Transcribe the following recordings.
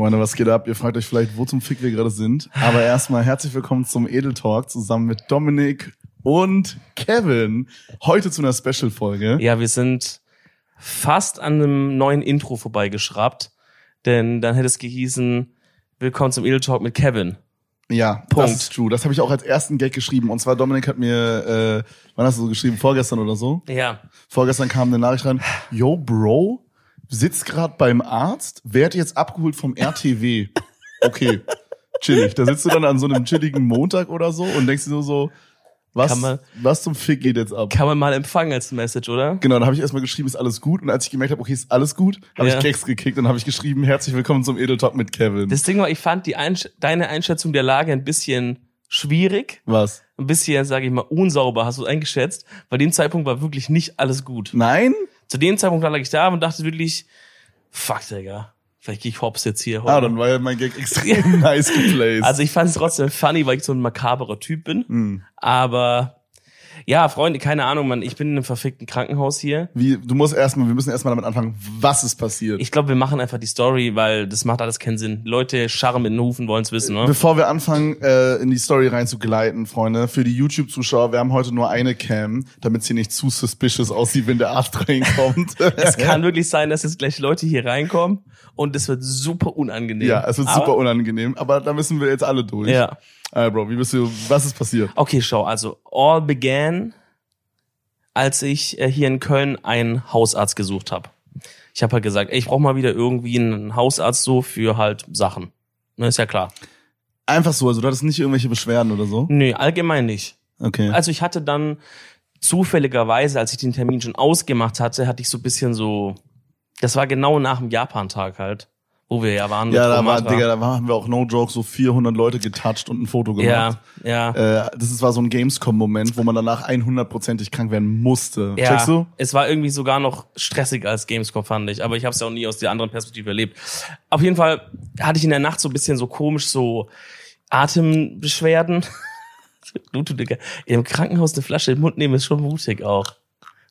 Freunde, was geht ab? Ihr fragt euch vielleicht, wo zum Fick wir gerade sind. Aber erstmal herzlich willkommen zum Edel Talk zusammen mit Dominik und Kevin. Heute zu einer Special-Folge. Ja, wir sind fast an einem neuen Intro vorbeigeschraubt. Denn dann hätte es gehießen, willkommen zum Edel Talk mit Kevin. Ja, Punkt. das ist true. Das habe ich auch als ersten Gag geschrieben. Und zwar Dominik hat mir, äh, wann hast du so geschrieben? Vorgestern oder so? Ja. Vorgestern kam eine Nachricht rein. Yo, Bro, sitzt gerade beim Arzt, werd jetzt abgeholt vom RTW. Okay, chillig. Da sitzt du dann an so einem chilligen Montag oder so und denkst dir so, so was, man- was zum Fick geht jetzt ab? Kann man mal empfangen als Message, oder? Genau, dann habe ich erstmal geschrieben, ist alles gut. Und als ich gemerkt habe, okay, ist alles gut, habe Ja. ich Gags gekickt und habe ich geschrieben, herzlich willkommen zum Edel Talk mit Kevin. Das Ding war, ich fand die Einsch deine Einschätzung der Lage ein bisschen schwierig, was? ein bisschen, sage ich mal, unsauber hast du eingeschätzt. Bei dem Zeitpunkt war wirklich nicht alles gut. Nein? Zu dem Zeitpunkt lag ich da und dachte wirklich, fuck, Digga, vielleicht gehe ich hops jetzt hier. Ah, dann war ja mein Gag extrem nice geplaced. Also ich fand es trotzdem funny, weil ich so ein makaberer Typ bin. Hm. Aber ja, Freunde, keine Ahnung, Mann, ich bin in einem verfickten Krankenhaus hier. Wie, du musst erstmal, wir müssen erstmal damit anfangen, was ist passiert. Ich glaube, wir machen einfach die Story, weil das macht alles keinen Sinn. Leute scharren mit den Hufen, wollen's wissen, ne? Bevor wir anfangen, äh, in die Story reinzugleiten, Freunde, für die YouTube-Zuschauer, wir haben heute nur eine Cam, damit sie nicht zu suspicious aussieht, wenn der Arzt reinkommt. Es kann wirklich sein, dass jetzt gleich Leute hier reinkommen und es wird super unangenehm. ja, es wird Aber- super unangenehm, aber da müssen wir jetzt alle durch. Ja. Äh, Bro, wie bist du, was ist passiert? Okay, schau, also all began, als ich äh, hier in Köln einen Hausarzt gesucht habe. Ich habe halt gesagt, ey, ich brauche mal wieder irgendwie einen Hausarzt so für halt Sachen. Ne, ist ja klar. Einfach so, also du hattest nicht irgendwelche Beschwerden oder so? Nee, allgemein nicht. Okay. Also ich hatte dann zufälligerweise, als ich den Termin schon ausgemacht hatte, hatte ich so ein bisschen so, das war genau nach dem Japan-Tag halt, wo wir ja waren. ja, da war. Digga, da haben wir auch no joke so 400 Leute getoucht und ein Foto gemacht. Ja, ja. Äh, das ist- war so ein Gamescom-Moment, wo man danach 100%ig krank werden musste. Ja, Checkst du? es war irgendwie sogar noch stressiger als Gamescom, fand ich. Aber ich habe es ja auch nie aus der anderen Perspektive erlebt. Auf jeden Fall hatte ich in der Nacht so ein bisschen so komisch so Atembeschwerden. du, Digga, im Krankenhaus eine Flasche im Mund nehmen ist schon mutig auch.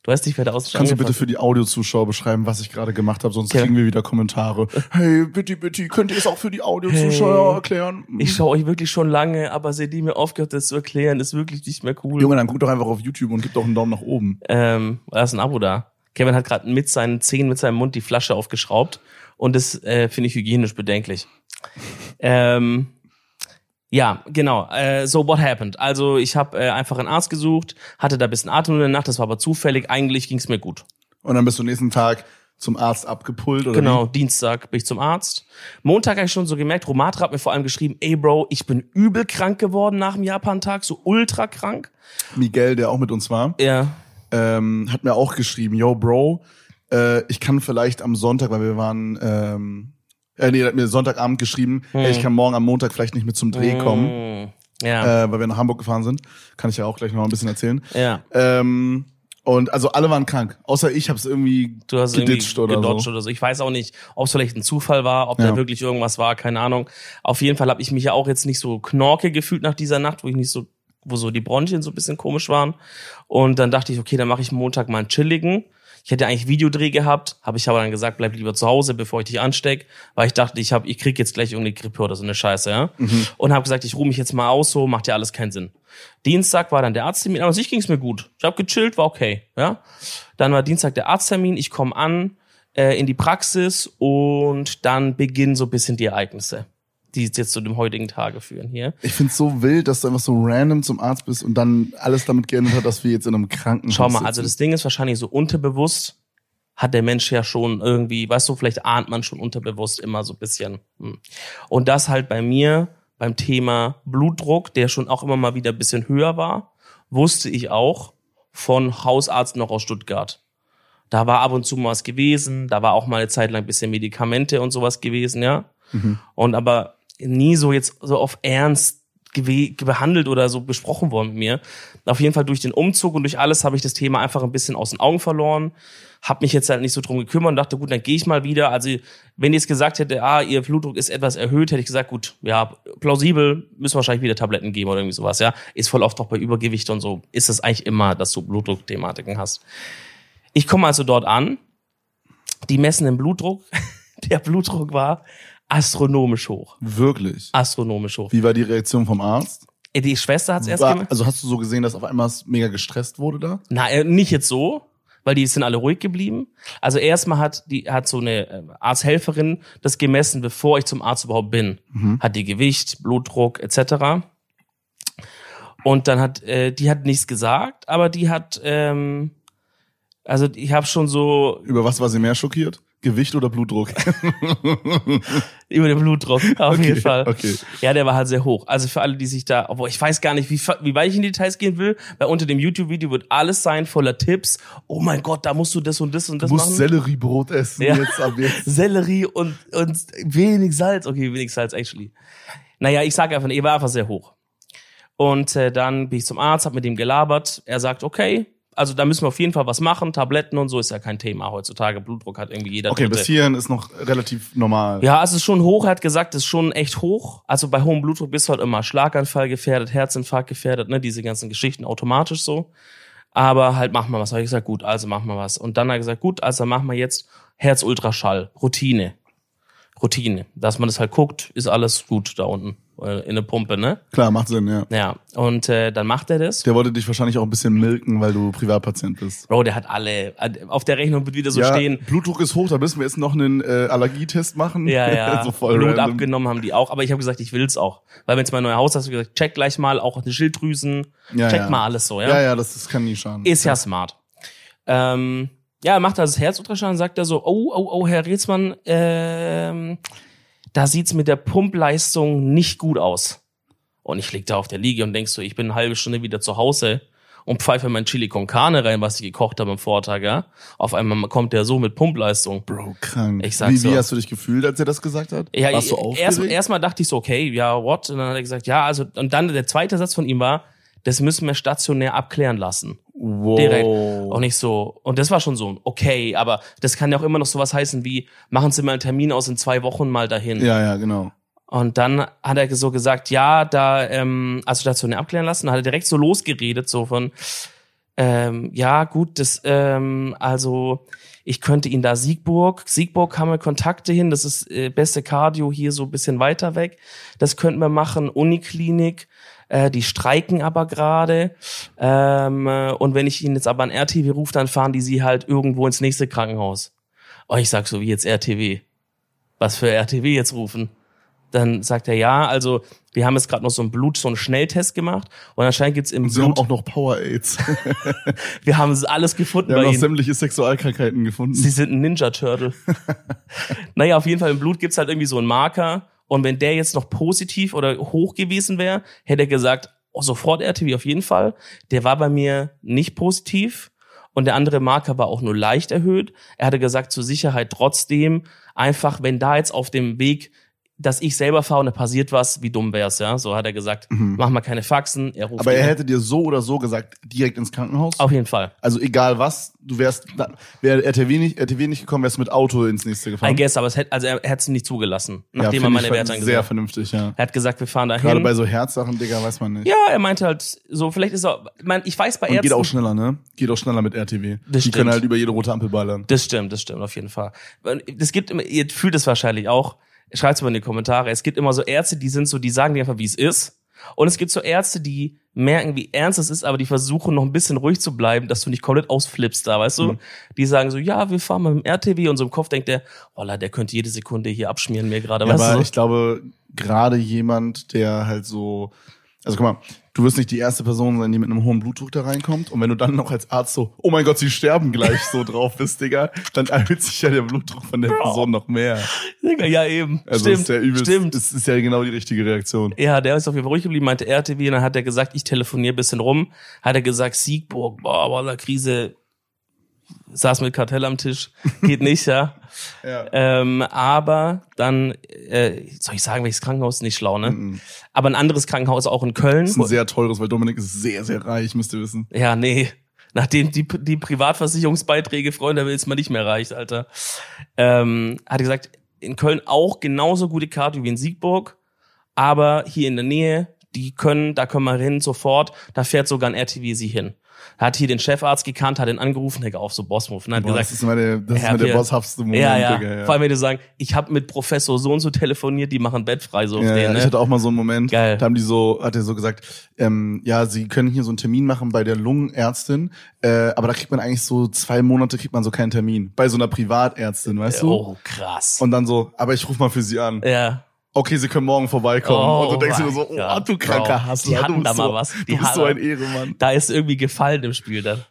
Du weißt nicht, wer da aus Kannst du bitte für die Audiozuschauer beschreiben, was ich gerade gemacht habe, sonst Ja. kriegen wir wieder Kommentare. Hey, bitte, bitte, könnt ihr es auch für die Audiozuschauer Hey. erklären? Ich schaue euch wirklich schon lange, aber seitdem ihr aufgehört, das zu erklären, ist wirklich nicht mehr cool. Junge, dann guck doch einfach auf YouTube und gib doch einen Daumen nach oben. Ähm, da ist ein Abo da. Kevin hat gerade mit seinen Zähnen, mit seinem Mund die Flasche aufgeschraubt und das äh, finde ich hygienisch bedenklich. Ähm, ja, genau. Äh, so what happened? Also ich habe äh, einfach einen Arzt gesucht, hatte da ein bisschen Atem in der Nacht, das war aber zufällig. Eigentlich ging es mir gut. Und dann bist du nächsten Tag zum Arzt abgepult oder Genau, Dienstag bin ich zum Arzt. Montag habe ich schon so gemerkt, Romatra hat mir vor allem geschrieben, ey Bro, ich bin übel krank geworden nach dem Japan-Tag, so ultra krank. wie? Miguel, der auch mit uns war, Ja, ähm, hat mir auch geschrieben, yo, Bro, äh, ich kann vielleicht am Sonntag, weil wir waren, ähm, äh, nee, er hat mir Sonntagabend geschrieben, ey, ich kann morgen am Montag vielleicht nicht mit zum Dreh kommen, Hm, ja, äh, weil wir nach Hamburg gefahren sind. Kann ich ja auch gleich noch ein bisschen erzählen. ja. Ähm, und also alle waren krank, außer ich habe es irgendwie Du hast geditscht irgendwie oder so. oder so. Ich weiß auch nicht, ob es vielleicht ein Zufall war, ob Ja. da wirklich irgendwas war, keine Ahnung. Auf jeden Fall habe ich mich ja auch jetzt nicht so knorke gefühlt nach dieser Nacht, wo ich nicht so, wo so die Bronchien so ein bisschen komisch waren. Und dann dachte ich, okay, dann mache ich Montag mal einen chilligen. Ich hätte eigentlich Videodreh gehabt, habe ich aber dann gesagt, bleib lieber zu Hause, bevor ich dich ansteck, weil ich dachte, ich hab, ich krieg jetzt gleich irgendeine Grippe oder so eine Scheiße, ja. Und habe gesagt, ich ruhe mich jetzt mal aus, so macht ja alles keinen Sinn. Dienstag war dann der Arzttermin, aber sich ging es mir gut. Ich habe gechillt, war okay, ja. Dann war Dienstag der Arzttermin, ich komme an äh, in die Praxis und dann beginnen so ein bisschen die Ereignisse, die jetzt zu dem heutigen Tage führen hier. Ich find's so wild, dass du einfach so random zum Arzt bist und dann alles damit geändert hat, dass wir jetzt in einem Krankenhaus Schau mal, sitzen. also das Ding ist wahrscheinlich so unterbewusst hat der Mensch ja schon irgendwie, weißt du, vielleicht ahnt man schon unterbewusst immer so ein bisschen. Hm. Und das halt bei mir beim Thema Blutdruck, der schon auch immer mal wieder ein bisschen höher war, wusste ich auch von Hausarzt noch aus Stuttgart. Da war ab und zu mal was gewesen, da war auch mal eine Zeit lang ein bisschen Medikamente und sowas gewesen, ja. Und aber nie so jetzt so auf Ernst behandelt oder so besprochen worden mit mir. Auf jeden Fall durch den Umzug und durch alles habe ich das Thema einfach ein bisschen aus den Augen verloren. Hab mich jetzt halt nicht so drum gekümmert und dachte, gut, dann gehe ich mal wieder. Also, wenn jetzt gesagt hätte, ah, ihr Blutdruck ist etwas erhöht, hätte ich gesagt, gut, ja, plausibel, müssen wir wahrscheinlich wieder Tabletten geben oder irgendwie sowas, ja. Ist voll oft auch bei Übergewicht und so, ist es eigentlich immer, dass du Blutdruckthematiken hast. Ich komme also dort an, die messen den Blutdruck. Der Blutdruck war astronomisch hoch. Wirklich. Astronomisch hoch. Wie war die Reaktion vom Arzt? Äh, Die Schwester hat's erst War, gemacht. also hast du so gesehen, dass auf einmal es mega gestresst wurde da? Na, äh, nicht jetzt so, weil die sind alle ruhig geblieben. Also erstmal hat die hat so eine äh, Arzthelferin das gemessen, bevor ich zum Arzt überhaupt bin. Hat die Gewicht, Blutdruck etc. Und dann hat äh, die hat nichts gesagt, aber die hat ähm, also ich habe schon so Über was war sie mehr schockiert? Gewicht oder Blutdruck? über den Blutdruck auf Okay, jeden Fall. okay. Ja, der war halt sehr hoch. Also für alle, die sich da, obwohl ich weiß gar nicht, wie, wie weit ich in die Details gehen will, weil unter dem YouTube-Video wird alles sein voller Tipps. Oh mein Gott, da musst du das und das und das Du musst machen. Selleriebrot essen Ja. jetzt ab jetzt. Sellerie und, und wenig Salz. Okay, wenig Salz, actually. Naja, ich sage einfach, er war einfach sehr hoch. Und äh, dann bin ich zum Arzt, hab mit ihm gelabert. Er sagt, okay, also da müssen wir auf jeden Fall was machen. Tabletten und so ist ja kein Thema heutzutage. Blutdruck hat irgendwie jeder. Okay, Dritte. bis hierhin ist noch relativ normal. Ja, es ist schon hoch. Er hat gesagt, es ist schon echt hoch. Also bei hohem Blutdruck bist du halt immer Schlaganfall gefährdet, Herzinfarkt gefährdet, ne, diese ganzen Geschichten automatisch so. Aber halt machen wir was. Habe ich gesagt, gut, also machen wir was. Und dann hat er gesagt, gut, also machen wir jetzt Herzultraschall, Routine. Routine. Dass man das halt guckt, ist alles gut da unten in der Pumpe, ne? Klar, macht Sinn, ja. Ja. Und äh, dann macht er das. Der wollte dich wahrscheinlich auch ein bisschen milken, weil du Privatpatient bist. Bro, der hat alle. Auf der Rechnung wird wieder so ja, stehen. Blutdruck ist hoch, da müssen wir jetzt noch einen äh, Allergietest machen. Ja, ja. so voll Blut random. abgenommen haben die auch. Aber ich habe gesagt, ich will's auch. Weil wenn es mein neuer Haus hast, ich gesagt, check gleich mal auch die Schilddrüsen. Ja, check ja. mal alles so, ja. Ja, ja, das, das kann nie schaden. Ist ja smart. Ähm, ja, er macht also das Herzultraschall und sagt er so, oh, oh, oh, Herr Rätsmann, ähm, da sieht's mit der Pumpleistung nicht gut aus. Und ich lieg da auf der Liege und denk so, ich bin eine halbe Stunde wieder zu Hause und pfeife mein Chili con Carne rein, was ich gekocht habe am Vortag, ja. Auf einmal kommt der so mit Pumpleistung. Bro, krank. Ich sag wie, so. wie hast du dich gefühlt, als er das gesagt hat? Ja, Warst du erst, erstmal dachte ich so, okay, ja, what? Und dann hat er gesagt, ja, also, und dann der zweite Satz von ihm war, das müssen wir stationär abklären lassen. Wow. Direkt. Auch nicht so. Und das war schon so, okay, aber das kann ja auch immer noch sowas heißen wie, machen Sie mal einen Termin aus in zwei Wochen mal dahin. Ja, ja, genau. Und dann hat er so gesagt, ja, da, ähm, also stationär abklären lassen, dann hat er direkt so losgeredet, so von, ähm, ja, gut, das, ähm, also ich könnte ihn da Siegburg, Siegburg haben wir Kontakte hin, das ist äh, beste Cardio hier so ein bisschen weiter weg. Das könnten wir machen, Uniklinik, äh, die streiken aber gerade. Ähm, äh, und wenn ich ihn jetzt aber an RTW rufe, dann fahren die sie halt irgendwo ins nächste Krankenhaus. Oh, ich sag so, wie jetzt RTW? Was für RTW jetzt rufen? Dann sagt er, ja, also wir haben jetzt gerade noch so ein Blut, so einen Schnelltest gemacht und anscheinend gibt's im Und sie haben Blut, auch noch Power AIDS. wir haben alles gefunden Wir haben bei noch ihnen. sämtliche Sexualkrankheiten gefunden. Sie sind ein Ninja Turtle. naja, auf jeden Fall im Blut gibt's halt irgendwie so einen Marker. Und wenn der jetzt noch positiv oder hoch gewesen wäre, hätte er gesagt, oh, sofort RTW auf jeden Fall. Der war bei mir nicht positiv. Und der andere Marker war auch nur leicht erhöht. Er hatte gesagt, zur Sicherheit trotzdem, einfach, wenn da jetzt auf dem Weg, dass ich selber fahre und da passiert was, wie dumm wär's, ja? So hat er gesagt, mach mal keine Faxen. Er ruft Mhm. Aber er hätte dir so oder so gesagt, direkt ins Krankenhaus. auf jeden Fall. Also egal was, du wärst, wäre RTW nicht, RTW nicht gekommen, wärst du mit Auto ins nächste I gefahren. guess, aber es hätte, also er, er hat es nicht zugelassen, ja, nachdem er find meine Werte Sehr angesehen hat. vernünftig, ja. Er hat gesagt, wir fahren dahin. Gerade bei so Herzsachen, Digga, weiß man nicht. Ja, er meinte halt so, vielleicht ist er, ich mein, ich weiß bei Und Ärzten. geht auch schneller, ne? Geht auch schneller mit RTW. Das Die stimmt. können halt über jede rote Ampel ballern. Das stimmt, das stimmt auf jeden Fall. Es gibt immer, ihr fühlt es wahrscheinlich auch. Schreibt's mal in die Kommentare. Es gibt immer so Ärzte, die sind so, die sagen dir einfach, wie es ist. Und es gibt so Ärzte, die merken, wie ernst es ist, aber die versuchen noch ein bisschen ruhig zu bleiben, dass du nicht komplett ausflippst da, weißt du? Mhm. Die sagen so, ja, wir fahren mal mit dem RTW und so im Kopf denkt der, Holla, der könnte jede Sekunde hier abschmieren mir gerade, Ja, aber du? ich glaube, gerade jemand, der halt so, also guck mal, du wirst nicht die erste Person sein, die mit einem hohen Blutdruck da reinkommt. Und wenn du dann noch als Arzt so, oh mein Gott, sie sterben gleich so drauf bist, Digga, dann erhöht sich ja der Blutdruck von der Person noch mehr. Ja, eben. Also stimmt, ist ja übelst, stimmt. Das ist ja genau die richtige Reaktion. Ja, der ist auf jeden Fall ruhig geblieben, meinte RTW, und dann hat er gesagt, ich telefoniere bisschen rum, hat er gesagt, Siegburg, boah, boah, Krise, saß mit Kartell am Tisch, geht nicht, ja. Ja. Ähm, aber dann, äh, soll ich sagen, welches Krankenhaus? Nicht schlau, ne? Aber ein anderes Krankenhaus auch in Köln. Das ist ein sehr teures, weil Dominik ist sehr, sehr reich, müsst ihr wissen. Ja, nee. Nachdem die, die Privatversicherungsbeiträge, Freunde, will es mal nicht mehr reicht, Alter. Ähm, hat er gesagt, in Köln auch genauso gute Karte wie in Siegburg, aber hier in der Nähe die können, da können wir hin sofort, da fährt sogar ein RTW sie hin. Hat hier den Chefarzt gekannt, hat ihn angerufen, Digga, auf so Bossmove. Und hat Boah, gesagt, das ist der, das ist er immer der hat bosshaftste Moment, ja, ja. Digga, ja. Vor allem, wenn die sagen, ich habe mit Professor so und so telefoniert, die machen Bett frei, so auf Ja, den, ja, ne? ich hatte auch mal so einen Moment, Geil. da haben die so, hat er so gesagt, ähm, ja, sie können hier so einen Termin machen bei der Lungenärztin, äh, aber da kriegt man eigentlich so zwei Monate kriegt man so keinen Termin. Bei so einer Privatärztin, weißt du? Oh, krass. Und dann so, aber ich rufe mal für sie an. ja. Okay, sie können morgen vorbeikommen. Oh und du denkst dir so, oh, Gott, du kranker Bro. Hassler. Die du hatten da mal so, was. Die Du bist so ein Ehremann. da ist irgendwie Gefallen im Spiel dann.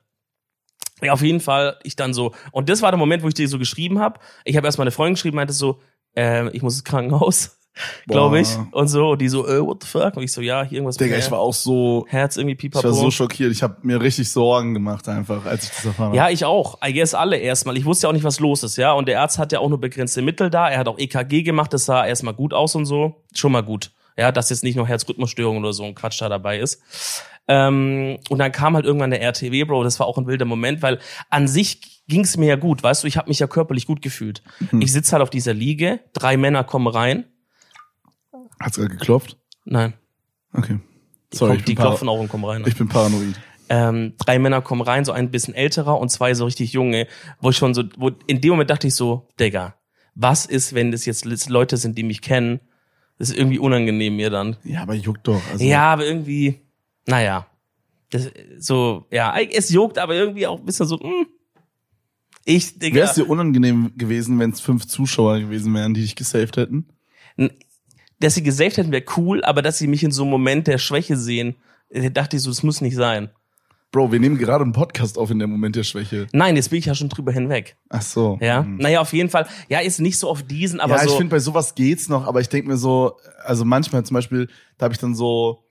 Ja, auf jeden Fall, ich dann so, und das war der Moment, wo ich dir so geschrieben habe. Ich habe erst meine Freundin geschrieben, meinte so, äh, ich muss ins Krankenhaus, glaube ich. Und so, und die so, äh, what the fuck? Und ich so, ja, hier irgendwas Digga, ich war auch so, Herz irgendwie ich pipapo. war so schockiert. Ich habe mir richtig Sorgen gemacht einfach, als ich das erfahren habe. Ja, ich auch. I guess alle erstmal. Ich wusste ja auch nicht, was los ist, ja. Und der Arzt hat ja auch nur begrenzte Mittel da. Er hat auch EKG gemacht, das sah erstmal gut aus und so. Schon mal gut. Ja, dass jetzt nicht noch Herzrhythmusstörung oder so ein Quatsch da dabei ist. Ähm, und dann kam halt irgendwann der RTW, Bro. Das war auch ein wilder Moment, weil an sich ging's mir ja gut, weißt du, ich habe mich ja körperlich gut gefühlt. Mhm. Ich sitze halt auf dieser Liege, drei Männer kommen rein. Hat's gerade geklopft? Nein, Okay. die, Sorry, ich die klopfen auch und kommen rein. ich bin paranoid. ähm, drei Männer kommen rein, so ein bisschen älterer und zwei so richtig junge, wo ich schon so, wo in dem Moment dachte ich so, Digga, was ist, wenn das jetzt Leute sind, die mich kennen? Das ist irgendwie unangenehm mir dann. Ja, aber juckt doch. Also, Ja, aber irgendwie, naja, das, so, ja, es juckt, aber irgendwie auch ein bisschen so, hm. Ich, Digga, Wäre es dir unangenehm gewesen, wenn es fünf Zuschauer gewesen wären, die dich gesaved hätten? Dass sie gesaved hätten, wäre cool, aber dass sie mich in so einem Moment der Schwäche sehen, äh, dachte ich so, das muss nicht sein. Bro, wir nehmen gerade einen Podcast auf in dem Moment der Schwäche. Nein, jetzt bin ich ja schon drüber hinweg. Ach so. Ja, Hm. naja, auf jeden Fall. Ja, ist nicht so auf diesen, aber ja, so. ich finde, bei sowas geht's noch, aber ich denke mir so, also manchmal zum Beispiel, da habe ich dann so,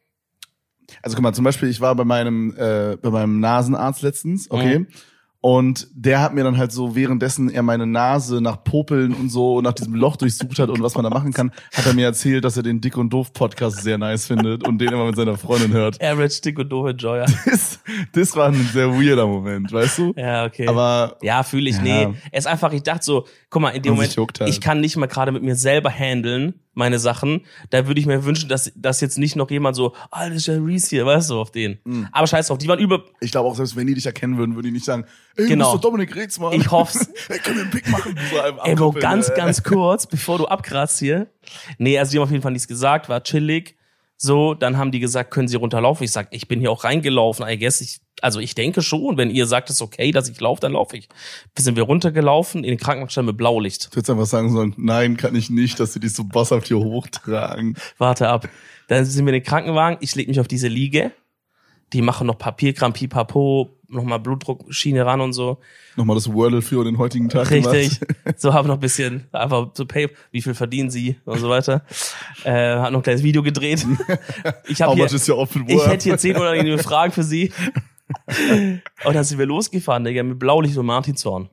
also guck mal, zum Beispiel, ich war bei meinem, äh, bei meinem Nasenarzt letztens, okay? Mhm. Und der hat mir dann halt so, währenddessen er meine Nase nach Popeln und so und nach diesem Loch durchsucht hat und was man da machen kann, hat er mir erzählt, dass er den Dick und Doof Podcast sehr nice findet und den immer mit seiner Freundin hört. Average Dick und doofe Joyer. Das, das war ein sehr weirder Moment, weißt du? Ja, okay. Aber ja, fühle ich. Ja. Nee, es ist einfach, ich dachte so, guck mal, in dem Moment, halt. ich kann nicht mal gerade mit mir selber handeln, meine Sachen. Da würde ich mir wünschen, dass, dass jetzt nicht noch jemand so, ah, das ist ja Reese hier, weißt du, auf den. Mhm. Aber scheiß drauf, die waren über, ich glaube auch, selbst wenn die dich erkennen würden, würden die nicht sagen, ey, Genau. du bist doch Dominik Reetz, Mann. Ich hoff's. ey, können wir einen Pick machen? So einem ey, Bro, abkoppeln, ganz, ganz kurz, bevor du abkratzt hier. Nee, also die haben auf jeden Fall nichts gesagt, war chillig. So, dann haben die gesagt, können Sie runterlaufen? Ich sag, ich bin hier auch reingelaufen, I guess. Ich, also ich denke schon, wenn ihr sagt, es ist okay, dass ich laufe, dann laufe ich. Sind wir runtergelaufen in den Krankenwagen mit Blaulicht. Du hättest einfach sagen sollen, nein, kann ich nicht, dass sie dich so bosshaft hier hochtragen. Warte ab. Dann sind wir in den Krankenwagen, ich leg mich auf diese Liege. Die machen noch Papierkram, Pipapo, nochmal Blutdruckschiene ran und so. Nochmal das Wordle für den heutigen Tag Richtig. gemacht. So haben noch ein bisschen, einfach so pay, wie viel verdienen sie und so weiter. Äh, hat noch ein kleines Video gedreht. Ich habe hier, ich hätte hier zehn unangenehme Fragen für sie. Und dann sind wir losgefahren, Digga, mit Blaulicht und Martinshorn.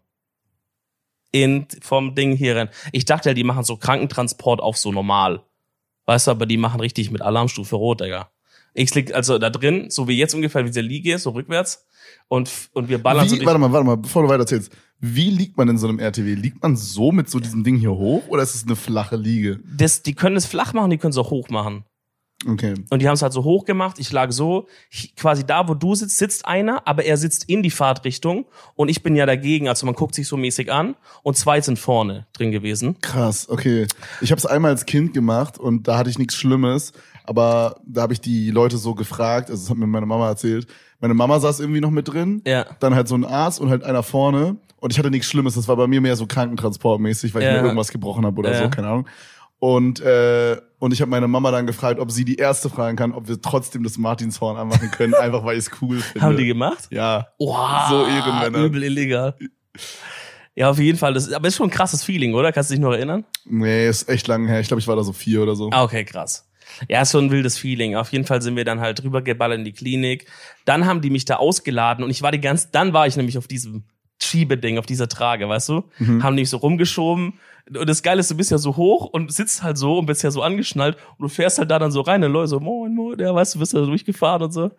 In, vom Ding hier rein. Ich dachte halt, die machen so Krankentransport auf so normal. Weißt du, aber die machen richtig mit Alarmstufe rot, Digga. Ich lieg also da drin, so wie jetzt ungefähr, wie diese Liege, so rückwärts. Und, und wir ballern so Wie, durch- warte mal, warte mal, bevor du weiter erzählst. Wie liegt man in so einem RTW? Liegt man so mit so diesem Ding hier hoch oder ist es eine flache Liege? das, die können es flach machen, die können es auch hoch machen. Okay. Und die haben es halt so hoch gemacht. Ich lag so, ich- quasi da, wo du sitzt, sitzt einer, aber er sitzt in die Fahrtrichtung und ich bin ja dagegen. Also man guckt sich so mäßig an und zwei sind vorne drin gewesen. Krass, okay. Ich habe es einmal als Kind gemacht und da hatte ich nichts Schlimmes, aber da habe ich die Leute so gefragt, also das hat mir meine Mama erzählt. Meine Mama saß irgendwie noch mit drin, Ja. dann halt so ein Arzt und halt einer vorne und ich hatte nichts Schlimmes, das war bei mir mehr so Krankentransportmäßig, weil ich Ja. mir irgendwas gebrochen habe oder Ja. so, keine Ahnung. Und äh, und ich habe meine Mama dann gefragt, ob sie die erste fragen kann, ob wir trotzdem das Martinshorn anmachen können, einfach weil ich es cool finde. Haben die gemacht? Ja. Wow, So Ehrenmänner. Übel illegal. Ja, auf jeden Fall. Das, aber ist schon ein krasses Feeling, oder? Kannst du dich noch erinnern? Nee, ist echt lange her. Ich glaube, ich war da so vier oder so. Ah, okay, krass. Ja, ist schon ein wildes Feeling. Auf jeden Fall sind wir dann halt rübergeballert in die Klinik. Dann haben die mich da ausgeladen und ich war die ganz, dann war ich nämlich auf diesem Schiebeding, auf dieser Trage, weißt du? Haben mich so rumgeschoben. Und das Geile ist, du bist ja so hoch und sitzt halt so und bist ja so angeschnallt und du fährst halt da dann so rein und Leute so, moin, moin, ja, weißt du, bist ja durchgefahren und so.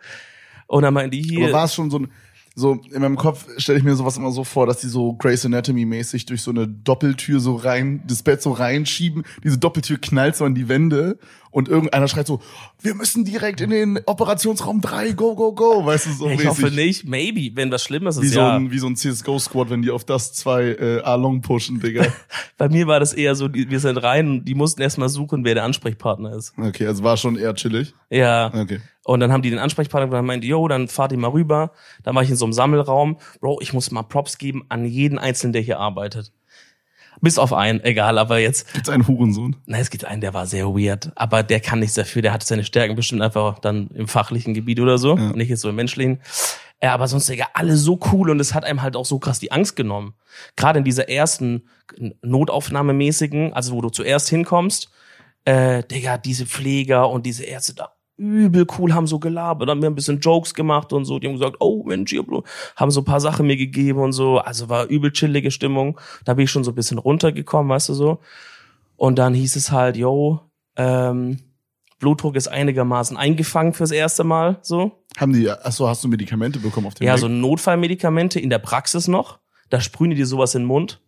Und dann meinten die hier. Aber war es schon so ein, so in meinem Kopf stelle ich mir sowas immer so vor, dass die so Grace Anatomy mäßig durch so eine Doppeltür so rein, das Bett so reinschieben, diese Doppeltür knallt so an die Wände und irgendeiner schreit so, wir müssen direkt in den Operationsraum 3, go, go, go, weißt du, so Ich mäßig. hoffe nicht. Maybe, wenn was Schlimmes Wie ist, so, ja. ein, wie so ein CSGO-Squad, wenn die auf das zwei äh, A-Long pushen, Digga. Bei mir war das eher so, die, wir sind rein die mussten erstmal suchen, wer der Ansprechpartner ist. Okay, also war schon eher chillig. Ja. Okay. Und dann haben die den Ansprechpartner und dann meinte, yo, dann fahrt ihr mal rüber. Dann war ich in so einem Sammelraum. Bro, ich muss mal Props geben an jeden Einzelnen, der hier arbeitet. Bis auf einen, egal, aber jetzt, Gibt's einen Hurensohn? na, es gibt einen, der war sehr weird, aber der kann nichts dafür, der hat seine Stärken bestimmt einfach dann im fachlichen Gebiet oder so, Ja. nicht jetzt so im menschlichen. Ja, aber sonst, Digga, alle so cool und es hat einem halt auch so krass die Angst genommen. Gerade in dieser ersten Notaufnahmemäßigen, also wo du zuerst hinkommst, äh, Digga, diese Pfleger und diese Ärzte da übel cool, haben so gelabert, haben mir ein bisschen Jokes gemacht und so, die haben gesagt, oh Mensch, hier, Bro, haben so ein paar Sachen mir gegeben und so, also war übel chillige Stimmung, da bin ich schon so ein bisschen runtergekommen, weißt du so, und dann hieß es halt, yo, ähm, Blutdruck ist einigermaßen eingefangen fürs erste Mal, so, Haben die, achso, hast du Medikamente bekommen auf dem ja, Weg? so Notfallmedikamente in der Praxis noch. Da sprühen die dir sowas in den Mund.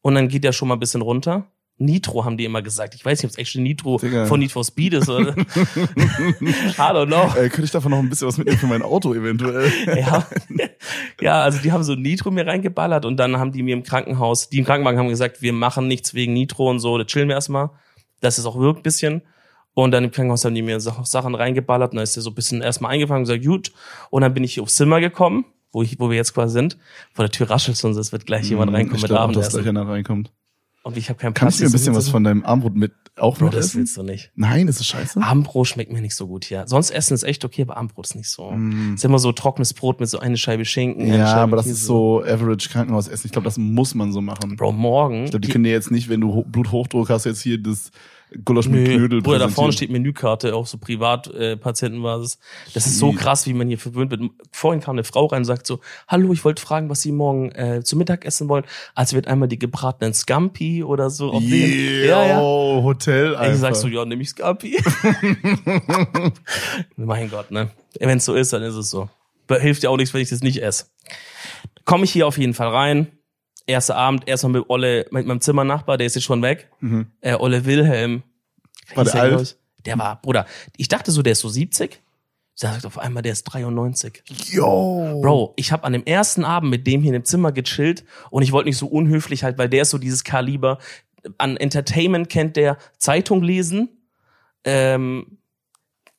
Und dann geht der schon mal ein bisschen runter. Nitro haben die immer gesagt. Ich weiß nicht, ob es actually Nitro Digga. von Need for Speed ist oder. I don't know. Äh, könnte ich davon noch ein bisschen was mitnehmen für mein Auto eventuell? Ja. ja, also die haben so Nitro mir reingeballert und dann haben die mir im Krankenhaus, die im Krankenwagen haben gesagt, wir machen nichts wegen Nitro und so, da chillen wir erstmal, dass es auch wirkt ein bisschen. Und dann im Krankenhaus haben die mir Sa- Sachen reingeballert und dann ist der so ein bisschen erstmal eingefangen und gesagt, gut. Und dann bin ich hier aufs Zimmer gekommen, wo, ich, wo wir jetzt quasi sind. Vor der Tür raschelt's und es wird gleich jemand reinkommen ich mit glaub auch, dass Abendessen. gleich einer reinkommt. Und ich habe keinen Kannst du mir ein bisschen was von deinem Armbrot mit auch Bro, mit das essen? willst du nicht. Nein, ist es scheiße? Abendbrot schmeckt mir nicht so gut hier. Sonst Essen ist echt okay, aber Abendbrot ist nicht so. Mm. Ist immer so trockenes Brot mit so eine Scheibe Schinken. Ja, Scheibe aber das Käse. ist so Average Krankenhausessen. Ich glaube, das muss man so machen. Bro, morgen. Ich glaube, die können dir jetzt nicht, wenn du Ho- Bluthochdruck hast, jetzt hier das Gulasch mit Nö, Knödel Bruder, da vorne steht Menükarte, auch so Privatpatientenbasis. Das ist so krass, wie man hier verwöhnt wird. Vorhin kam eine Frau rein und sagt so, hallo, ich wollte fragen, was Sie morgen äh, zu Mittag essen wollen. Also wird einmal die gebratenen Scampi oder so. Auf? Yeah, Ja, ja. oh, Hotel einfach. Ich sag so, ja, nehme ich Scampi. mein Gott, ne? Wenn es so ist, dann ist es so. Hilft ja auch nichts, wenn ich das nicht esse. Komme ich hier auf jeden Fall rein. Erster Abend, erstmal mit Olle, mit meinem Zimmernachbar, der ist jetzt schon weg. Mhm. Äh, Olle Wilhelm. War der er, alt? Der war, Bruder, ich dachte so, der ist so 70. Sagt auf einmal, der ist 93. Yo. Bro, ich habe an dem ersten Abend mit dem hier in dem Zimmer gechillt und ich wollte nicht so unhöflich halt, weil der ist so dieses Kaliber. An Entertainment kennt der Zeitung lesen ähm,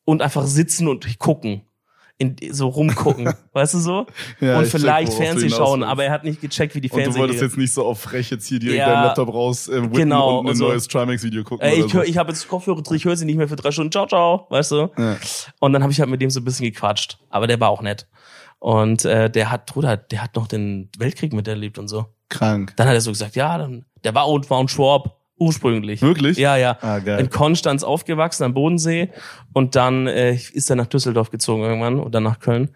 und einfach sitzen und gucken. In, so rumgucken, weißt du so? Ja, und ich check, vielleicht du Fernsehen schauen, willst. aber er hat nicht gecheckt, wie die Und du Fernsehen. wolltest jetzt nicht so auf frech jetzt hier direkt Ja. deinen Laptop raus äh, Genau, und ein so. neues Trimax-Video gucken oder ich hör, so. ich habe jetzt Kopfhörer drin, ich höre sie nicht mehr für drei Stunden. Ciao, ciao, weißt du? Ja. Und dann habe ich halt mit dem so ein bisschen gequatscht. Aber der war auch nett. Und äh, der hat, Bruder, der hat noch den Weltkrieg miterlebt und so. Krank. Dann hat er so gesagt, ja, dann, der war und war ein Schwab ursprünglich. Wirklich? Ja, ja. Ah, geil. In Konstanz aufgewachsen am Bodensee und dann äh, ist er nach Düsseldorf gezogen irgendwann und dann nach Köln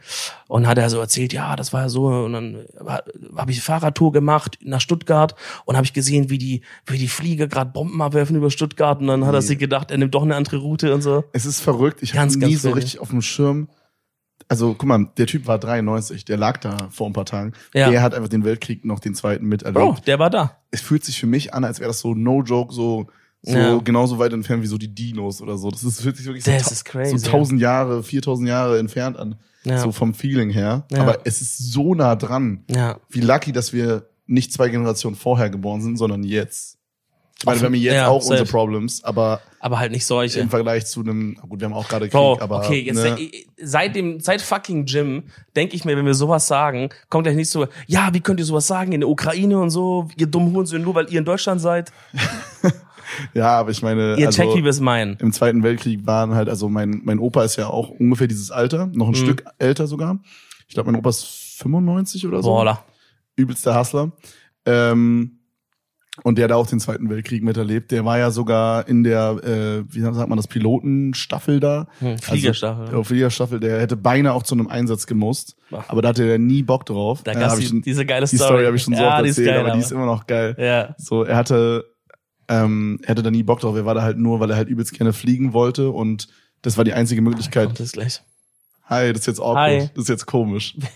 und hat er so erzählt, ja, das war ja so und dann habe ich Fahrradtour gemacht nach Stuttgart und habe ich gesehen, wie die wie die Flieger gerade Bomben abwerfen über Stuttgart und dann hat er sich gedacht, er nimmt doch eine andere Route und so. Es ist verrückt. Ich habe nie ganz so richtig auf dem Schirm. Also, guck mal, der Typ war 93, der lag da vor ein paar Tagen. Ja. Der hat einfach den Weltkrieg noch den zweiten miterlebt. Bro, der war da. Es fühlt sich für mich an, als wäre das so no joke, so, so Ja. genauso weit entfernt wie so die Dinos oder so. Das ist, fühlt sich wirklich so, so 1000 Jahre, 4000 Jahre entfernt an. Ja. So vom Feeling her. Ja. Aber es ist so nah dran. Ja. Wie lucky, dass wir nicht zwei Generationen vorher geboren sind, sondern jetzt. Ich meine, wir haben jetzt Ja, auch safe. unsere Problems, aber Aber halt nicht solche. im Vergleich zu einem, gut, wir haben auch gerade Krieg, Bro, aber okay, jetzt ne, seit dem seit fucking Gym denke ich mir, wenn wir sowas sagen, kommt gleich nicht so, ja, wie könnt ihr sowas sagen in der Ukraine und so, ihr dummen Hurensohn, nur weil ihr in Deutschland seid. ja, aber ich meine, Ihr also, wir es meinen. im Zweiten Weltkrieg waren halt, also mein, mein Opa ist ja auch ungefähr dieses Alter, noch ein Mhm. Stück älter sogar. Ich glaube, mein Opa ist 95 oder so. Boah, Übelster Hustler. Ähm, und der hat auch den Zweiten Weltkrieg miterlebt. Der war ja sogar in der, äh, wie sagt man das, Pilotenstaffel da. Hm, Fliegerstaffel. Also, ja, Fliegerstaffel, der hätte beinahe auch zu einem Einsatz gemusst. Ach. Aber da hatte er nie Bock drauf. da Äh, gab's die, schon, diese geile die Story. Story habe ich schon so ja, oft die erzählt, geil, aber die ist immer noch geil. Ja. So, er hatte, ähm, er hatte da nie Bock drauf. Er war da halt nur, weil er halt übelst gerne fliegen wollte und das war die einzige Möglichkeit. Kommt das gleich. Hi, das ist jetzt awkward. Hi. Das ist jetzt komisch.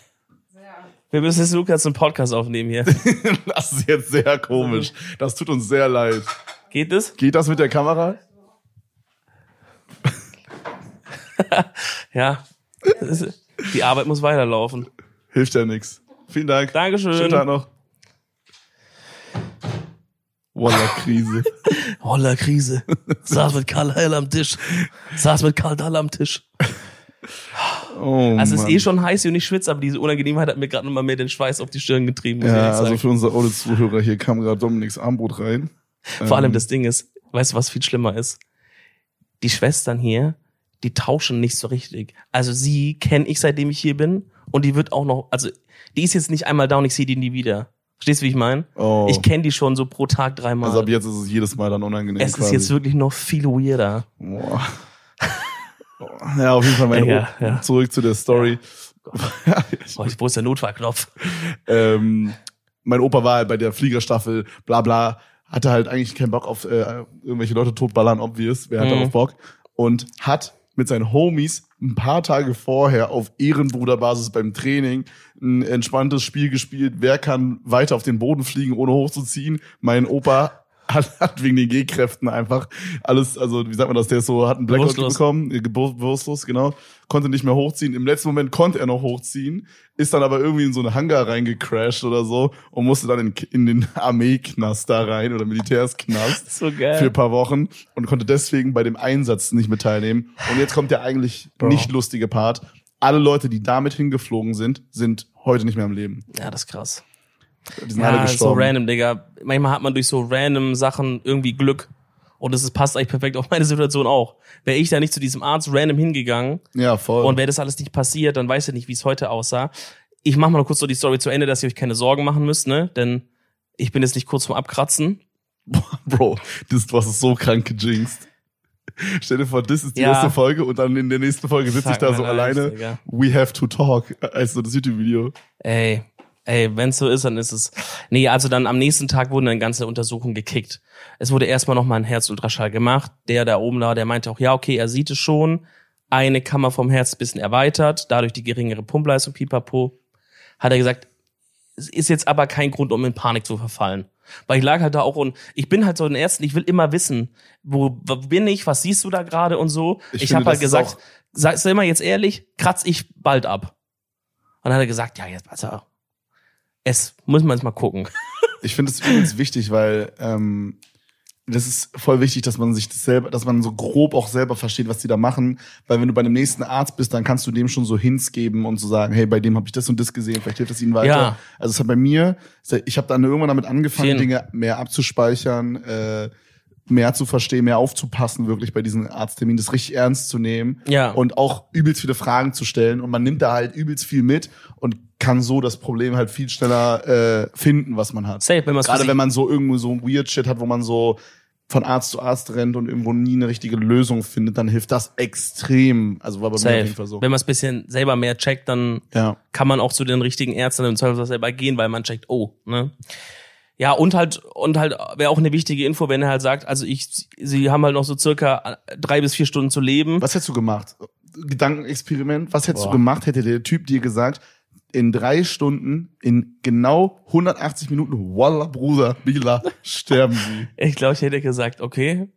Wir müssen jetzt Lukas einen Podcast aufnehmen hier. Das ist jetzt sehr komisch. Das tut uns sehr leid. Geht das? Geht das mit der Kamera? ja. Die Arbeit muss weiterlaufen. Hilft ja nix. Vielen Dank. Dankeschön. Schönen Tag noch. Walla Krise. Holla Krise. Saß mit Karl Heil am Tisch. Saß mit Karl Dahl am Tisch. Oh, Also es ist Mann. eh schon heiß und ich schwitze, aber diese Unangenehmheit hat mir gerade nochmal mehr den Schweiß auf die Stirn getrieben. Ja, also für unsere Audio-Zuhörer hier kam gerade Dominiks Armbrot rein. Vor allem Ähm, das Ding ist, weißt du, was viel schlimmer ist? Die Schwestern hier, die tauschen nicht so richtig. Also sie kenne ich, seitdem ich hier bin und die wird auch noch, also die ist jetzt nicht einmal da und ich sehe die nie wieder. Verstehst du, wie ich meine? Oh. Ich kenne die schon so pro Tag dreimal. Also ab jetzt ist es jedes Mal dann unangenehm. es ist quasi. jetzt wirklich noch viel weirder. Boah. Ja, auf jeden Fall mein Ja, ja. Zurück zu der Story. Ja. Oh, wo ist der Notfallknopf? ähm, mein Opa war halt bei der Fliegerstaffel, bla bla, hatte halt eigentlich keinen Bock auf äh, irgendwelche Leute totballern, obvious, wer hat Mhm. darauf Bock? Und hat mit seinen Homies ein paar Tage vorher auf Ehrenbruderbasis beim Training ein entspanntes Spiel gespielt. Wer kann weiter auf den Boden fliegen, ohne hochzuziehen? Mein Opa hat, hat wegen den G-Kräften einfach alles, also wie sagt man das, der ist so, hat einen Blackout Bewusstlos. bekommen, äh, bewusstlos, genau, konnte nicht mehr hochziehen. Im letzten Moment konnte er noch hochziehen, ist dann aber irgendwie in so eine Hangar reingecrashed oder so und musste dann in, in den Armeeknast da rein oder Militärsknast So geil. für ein paar Wochen und konnte deswegen bei dem Einsatz nicht mit teilnehmen. Und jetzt kommt der eigentlich Bro. nicht lustige Part. Alle Leute, die damit hingeflogen sind, sind heute nicht mehr am Leben. ja, das ist krass. Die sind alle Ja, so gestorben. random, Digga. Manchmal hat man durch so random Sachen irgendwie Glück. Und ist- passt eigentlich perfekt auf meine Situation auch. Wäre ich da nicht zu diesem Arzt random hingegangen ja, voll. und wäre das alles nicht passiert, dann weiß ich nicht, wie es heute aussah. Ich mache mal noch kurz so die Story zu Ende, dass ihr euch keine Sorgen machen müsst, ne? Denn ich bin jetzt nicht kurz vorm Abkratzen. Bro, das, du hast es so krank gejinxt. Stell dir vor, das ist die Ja. erste Folge und dann in der nächsten Folge sitze ich da so alleine. Digga. We have to talk. Also das YouTube-Video. Ey, ey, wenn's so ist, dann ist es. Nee, also dann am nächsten Tag wurden dann ganze Untersuchungen gekickt. Es wurde erstmal nochmal ein Herzultraschall gemacht. Der da oben da, der meinte auch, ja, okay, er sieht es schon. Eine Kammer vom Herz ein bisschen erweitert, dadurch die geringere Pumpleistung, pipapo. Hat er gesagt, es ist jetzt aber kein Grund, um in Panik zu verfallen. Weil ich lag halt da auch und ich bin halt so ein Ärzten, ich will immer wissen, wo, wo bin ich, was siehst du da gerade und so. Ich Ich, habe halt gesagt, auch- sag, sei mal jetzt ehrlich, kratz ich bald ab. Und dann hat er gesagt, ja, jetzt, also, es muss man jetzt mal gucken. Ich finde es übrigens wichtig, weil ähm, das ist voll wichtig, dass man sich das selber, dass man so grob auch selber versteht, was die da machen. Weil wenn du bei einem nächsten Arzt bist, dann kannst du dem schon so Hints geben und so sagen, hey, bei dem habe ich das und das gesehen, vielleicht hilft das ihnen weiter. Ja. Also es hat bei mir, ich habe dann irgendwann damit angefangen, Schön. Dinge mehr abzuspeichern, äh, mehr zu verstehen, mehr aufzupassen, wirklich bei diesen Arztterminen, das richtig ernst zu nehmen Ja. und auch übelst viele Fragen zu stellen. Und man nimmt da halt übelst viel mit und kann so das Problem halt viel schneller äh, finden, was man hat. Safe, wenn Gerade wenn man so irgendwo so weird Shit hat, wo man so von Arzt zu Arzt rennt und irgendwo nie eine richtige Lösung findet, dann hilft das extrem. Also war bei mir auf jeden Safe. Fall so. Wenn man es bisschen selber mehr checkt, dann Ja. kann man auch zu den richtigen Ärzten im Zweifelsfall selber gehen, weil man checkt, oh, ne? Ja, und halt, und halt wäre auch eine wichtige Info, wenn er halt sagt, also ich, sie haben halt noch so circa drei bis vier Stunden zu leben. Was hättest du gemacht? Gedankenexperiment. Was hättest Boah. du gemacht, hätte der Typ dir gesagt, in drei Stunden, in genau 180 Minuten, Wallah, Bruder, Bila, sterben sie. Ich glaube, ich hätte gesagt, okay,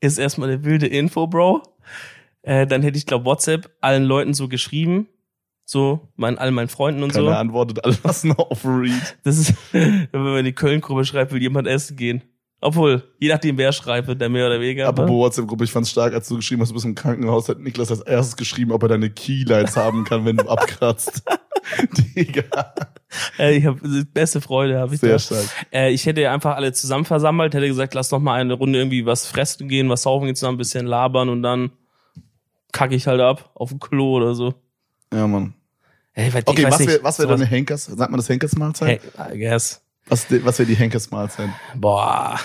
ist erstmal eine wilde Info, Bro. Äh, dann hätte ich, glaube WhatsApp allen Leuten so geschrieben, so mein, all meinen Freunden und Keiner so. antwortet, alle lassen auf Read. Das ist, wenn man in die Köln-Gruppe schreibt, will jemand essen gehen. Obwohl, je nachdem, wer schreibt, der mehr oder weniger. Apropos aber- WhatsApp-Gruppe, ich fand's stark, als du geschrieben hast, du bist im Krankenhaus, hat Niklas als erstes geschrieben, ob er deine Keylights haben kann, wenn du abkratzt. Digga, Äh, ich habe beste Freude, habe ich sehr da. stark. Äh, ich hätte einfach alle zusammen versammelt, hätte gesagt, lass noch mal eine Runde irgendwie was fressen gehen, was saufen gehen zusammen, ein bisschen labern und dann kacke ich halt ab auf dem Klo oder so. Ja, Mann. Ey, weil, Okay, ich was wäre was wär deine Henkers? Sagt man das Henkers-Mahlzeit? Hey, I guess. Was, was wäre die Henkers-Mahlzeit? Boah.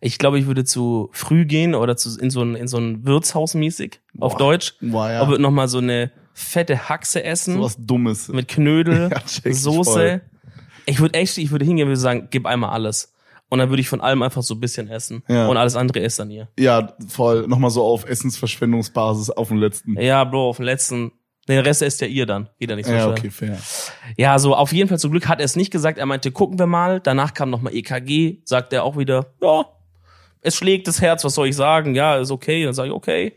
Ich glaube, ich würde zu früh gehen oder zu, in so ein, in so ein Wirtshaus mäßig, auf. Deutsch. Boah, ja. Aber würde noch mal so eine fette Haxe essen. So was Dummes. mit Knödel, Ja, ich Soße. voll. Ich würde echt, ich würde hingehen und würde sagen, gib einmal alles. Und dann würde ich von allem einfach so ein bisschen essen. Ja. Und alles andere ist dann ihr. Ja, voll. Nochmal so auf Essensverschwendungsbasis auf den letzten. Ja, Bro, auf den letzten. Den Rest ist ja ihr dann. Geht ja nicht so Ja, schnell. okay, fair. Ja, so auf jeden Fall zum Glück hat er es nicht gesagt. Er meinte, gucken wir mal. Danach kam nochmal EKG. Sagt er auch wieder, ja, es schlägt das Herz, was soll ich sagen? Ja, ist okay. Dann sage ich, okay.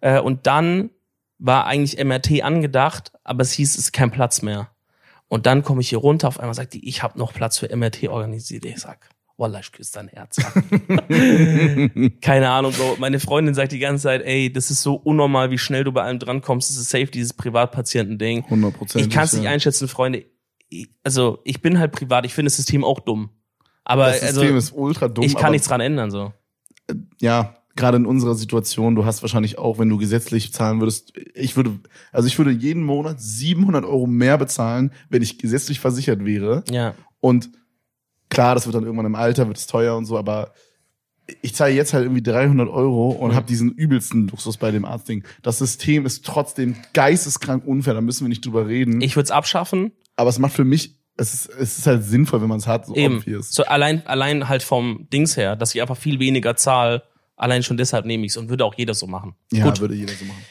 Äh, und dann war eigentlich MRT angedacht, aber es hieß, es ist kein Platz mehr. Und dann komme ich hier runter, auf einmal sagt die, ich habe noch Platz für MRT organisiert. Ich sag, Wallah, ich küsse dein Herz. Keine Ahnung, Bro. Meine Freundin sagt die ganze Zeit, ey, das ist so unnormal, wie schnell du bei allem drankommst. Das ist safe, dieses Privatpatienten-Ding. 100%. Ich kann es nicht ja. einschätzen, Freunde. Ich- Also, ich bin halt privat, ich finde das System auch dumm. Aber Das System also, ist ultra dumm. ich kann nichts dran ändern, so. ja, gerade in unserer Situation, du hast wahrscheinlich auch, wenn du gesetzlich zahlen würdest, ich würde, also ich würde jeden Monat 700 Euro mehr bezahlen, wenn ich gesetzlich versichert wäre. Ja. Und klar, das wird dann irgendwann im Alter, wird es teuer und so, aber ich zahle jetzt halt irgendwie 300 Euro und Mhm. habe diesen übelsten Luxus bei dem Arztding. Das System ist trotzdem geisteskrank unfair, da müssen wir nicht drüber reden. Ich würde es abschaffen. aber es macht für mich, es ist, es ist halt sinnvoll, wenn man es hat, so Eben. obvious. So allein, allein halt vom Dings her, dass ich einfach viel weniger zahle. Allein schon deshalb nehme ich es und würde auch jeder so machen. Ja, Gut, würde jeder so machen.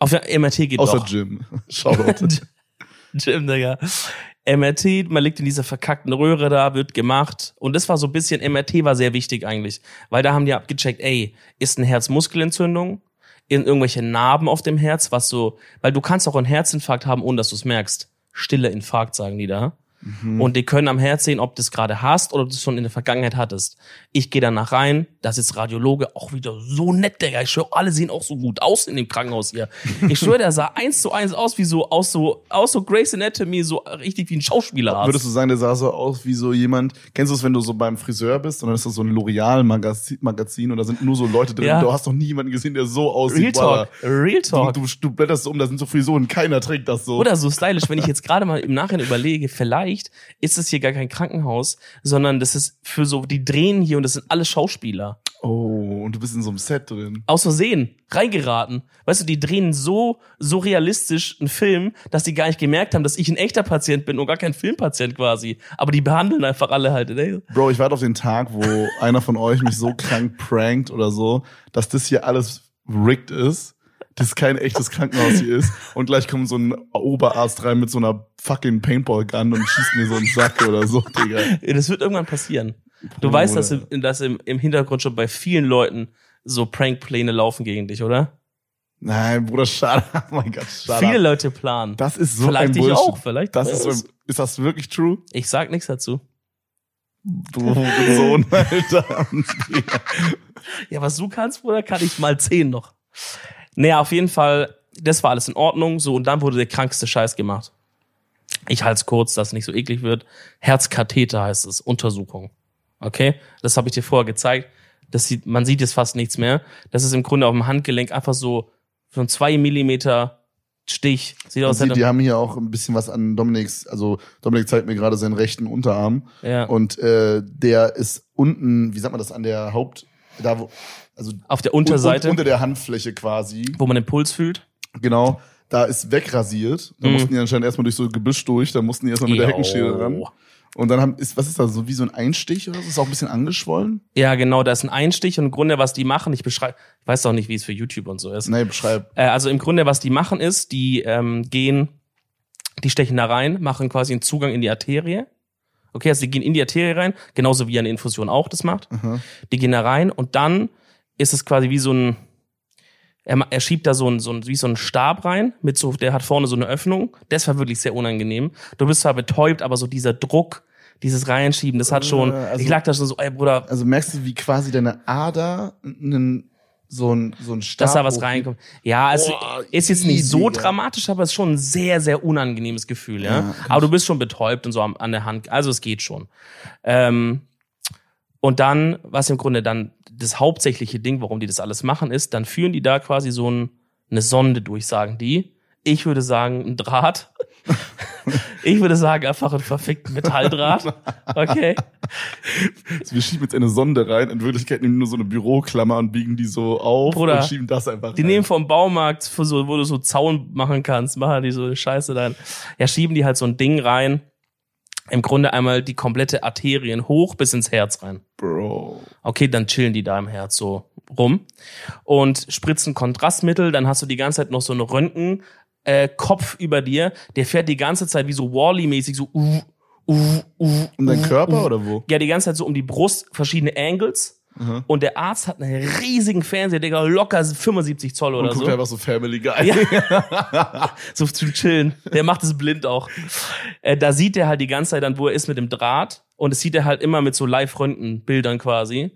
auf der MRT geht Außer doch. Jim. Shoutout. Jim, Digga. MRT, man liegt in dieser verkackten Röhre da, wird gemacht. Und das war so ein bisschen, MRT war sehr wichtig eigentlich. Weil da haben die abgecheckt, ey, ist eine Herzmuskelentzündung? Irgendwelche Narben auf dem Herz, was so, weil du kannst auch einen Herzinfarkt haben, ohne dass du es merkst. Stille Infarkt, sagen die da. Und die können am Herz sehen, ob du es gerade hast oder ob du es schon in der Vergangenheit hattest. Ich gehe danach rein, das ist Radiologe, auch wieder so nett, Digga. Ich schwöre, alle sehen auch so gut aus in dem Krankenhaus hier. Ich schwöre, der sah eins zu eins aus wie so, aus so, aus so Grace Anatomy, so richtig wie ein Schauspieler. Würdest du sagen, der sah so aus wie so jemand, kennst du es, wenn du so beim Friseur bist und dann ist das so ein L'Oreal-Magazin Magazin und da sind nur so Leute drin, Ja. du hast noch nie jemanden gesehen, der so aussieht. Real Talk, Real. Talk. Du, du, du blätterst so um, da sind so Frisuren, keiner trägt das so. Oder so stylisch, wenn ich jetzt gerade mal im Nachhinein überlege, vielleicht ist es hier gar kein Krankenhaus, sondern das ist für so, die drehen hier und das sind alle Schauspieler. Oh, und du bist in so einem Set drin. Aus Versehen reingeraten. Weißt du, die drehen so, so realistisch einen Film, dass die gar nicht gemerkt haben, dass ich ein echter Patient bin und gar kein Filmpatient quasi. Aber die behandeln einfach alle halt. Ne? Bro, ich warte auf den Tag, wo einer von euch mich so krank prankt oder so, dass das hier alles rigged ist, dass kein echtes Krankenhaus hier ist und gleich kommt so ein Oberarzt rein mit so einer fucking Paintball-Gun und schießt mir so einen Sack oder so, Digga. Das wird irgendwann passieren. Du Bruder. weißt, dass, im, dass im, im Hintergrund schon bei vielen Leuten so Prankpläne laufen gegen dich, oder? Nein, Bruder, schade. Oh mein Gott, schade. Viele Leute planen. Das ist so vielleicht ein ich Bullshit. auch, vielleicht. Das ist, so, ist das wirklich true? ich sag nichts dazu. Du Sohn, Alter. Ja, was du kannst, Bruder, kann ich mal zehn noch. Naja, auf jeden Fall, das war alles in Ordnung. So, und dann wurde der krankste Scheiß gemacht. Ich halte es kurz, dass es nicht so eklig wird. Herzkatheter heißt es, Untersuchung. Okay? Das habe ich dir vorher gezeigt. Das sieht, man sieht jetzt fast nichts mehr. Das ist im Grunde auf dem Handgelenk einfach so, so ein zwei Millimeter Stich. Sieht Man aus, sieht, die haben hier auch ein bisschen was an Dominiks, also Dominik zeigt mir gerade seinen rechten Unterarm ja, und äh, der ist unten, wie sagt man das, an der Haupt, da wo, also auf der Unterseite, un, unter der Handfläche quasi, wo man den Puls fühlt. genau, da ist wegrasiert. Da Mhm. mussten die anscheinend erstmal durch so Gebüsch durch, da mussten die erstmal mit der Jo. Heckenschere ran. Und dann haben, ist, was ist das, so wie so ein Einstich oder so? Ist auch ein bisschen angeschwollen? Ja, genau, da ist ein Einstich und im Grunde, was die machen, ich beschreibe, ich weiß auch nicht, wie es für YouTube und so ist. Nee, beschreib. Äh, also im Grunde, was die machen, ist, die ähm, gehen, die stechen da rein, machen quasi einen Zugang in die Arterie. Okay, also die gehen in die Arterie rein, genauso wie eine Infusion auch das macht. Aha. Die gehen da rein und dann ist es quasi wie so ein, er, er schiebt da so ein, so ein, wie so ein Stab rein, mit so, der hat vorne so eine Öffnung. Das war wirklich sehr unangenehm. Du bist zwar betäubt, aber so dieser Druck, dieses Reinschieben, das hat schon, Äh, also- ich lag da schon so, ey Bruder, Also merkst du, wie quasi deine Ader einen, so ein, so ein Stab dass da was reinkommt. Ja, also Boah, ist jetzt nicht so Digga. dramatisch, aber es ist schon ein sehr, sehr unangenehmes Gefühl, ja. Ja, aber du bist schon betäubt und so an der Hand, also es geht schon. Ähm, und dann, was im Grunde dann das hauptsächliche Ding, warum die das alles machen, ist, dann führen die da quasi so ein, eine Sonde durch, sagen die. Ich würde sagen, ein Draht. Ich würde sagen, einfach ein verfickten Metalldraht. Okay. Also wir schieben jetzt eine Sonde rein, in Wirklichkeit nehmen wir nur so eine Büroklammer und biegen die so auf Bruder, und schieben das einfach Die rein. nehmen vom Baumarkt, so, wo du so Zaun machen kannst, machen die so eine Scheiße dann. Ja, schieben die halt so ein Ding rein. Im Grunde einmal die komplette Arterien hoch bis ins Herz rein. Bro. Okay, dann chillen die da im Herz so rum und spritzen Kontrastmittel. Dann hast du die ganze Zeit noch so eine Röntgen äh, Kopf über dir. Der fährt die ganze Zeit wie so Wally-mäßig so uh, uh, uh, Um deinen uh, Körper uh. oder wo? Ja, die ganze Zeit so um die Brust, verschiedene Angles. und der Arzt hat einen riesigen Fernseher, Digga, locker 75 Zoll oder Und guckt so. einfach so Family Guy. Ja. so zu chillen. Der macht es blind auch. Äh, da sieht er halt die ganze Zeit dann, wo er ist mit dem Draht. Und es sieht er halt immer mit so Live-Röntgen-Bildern quasi.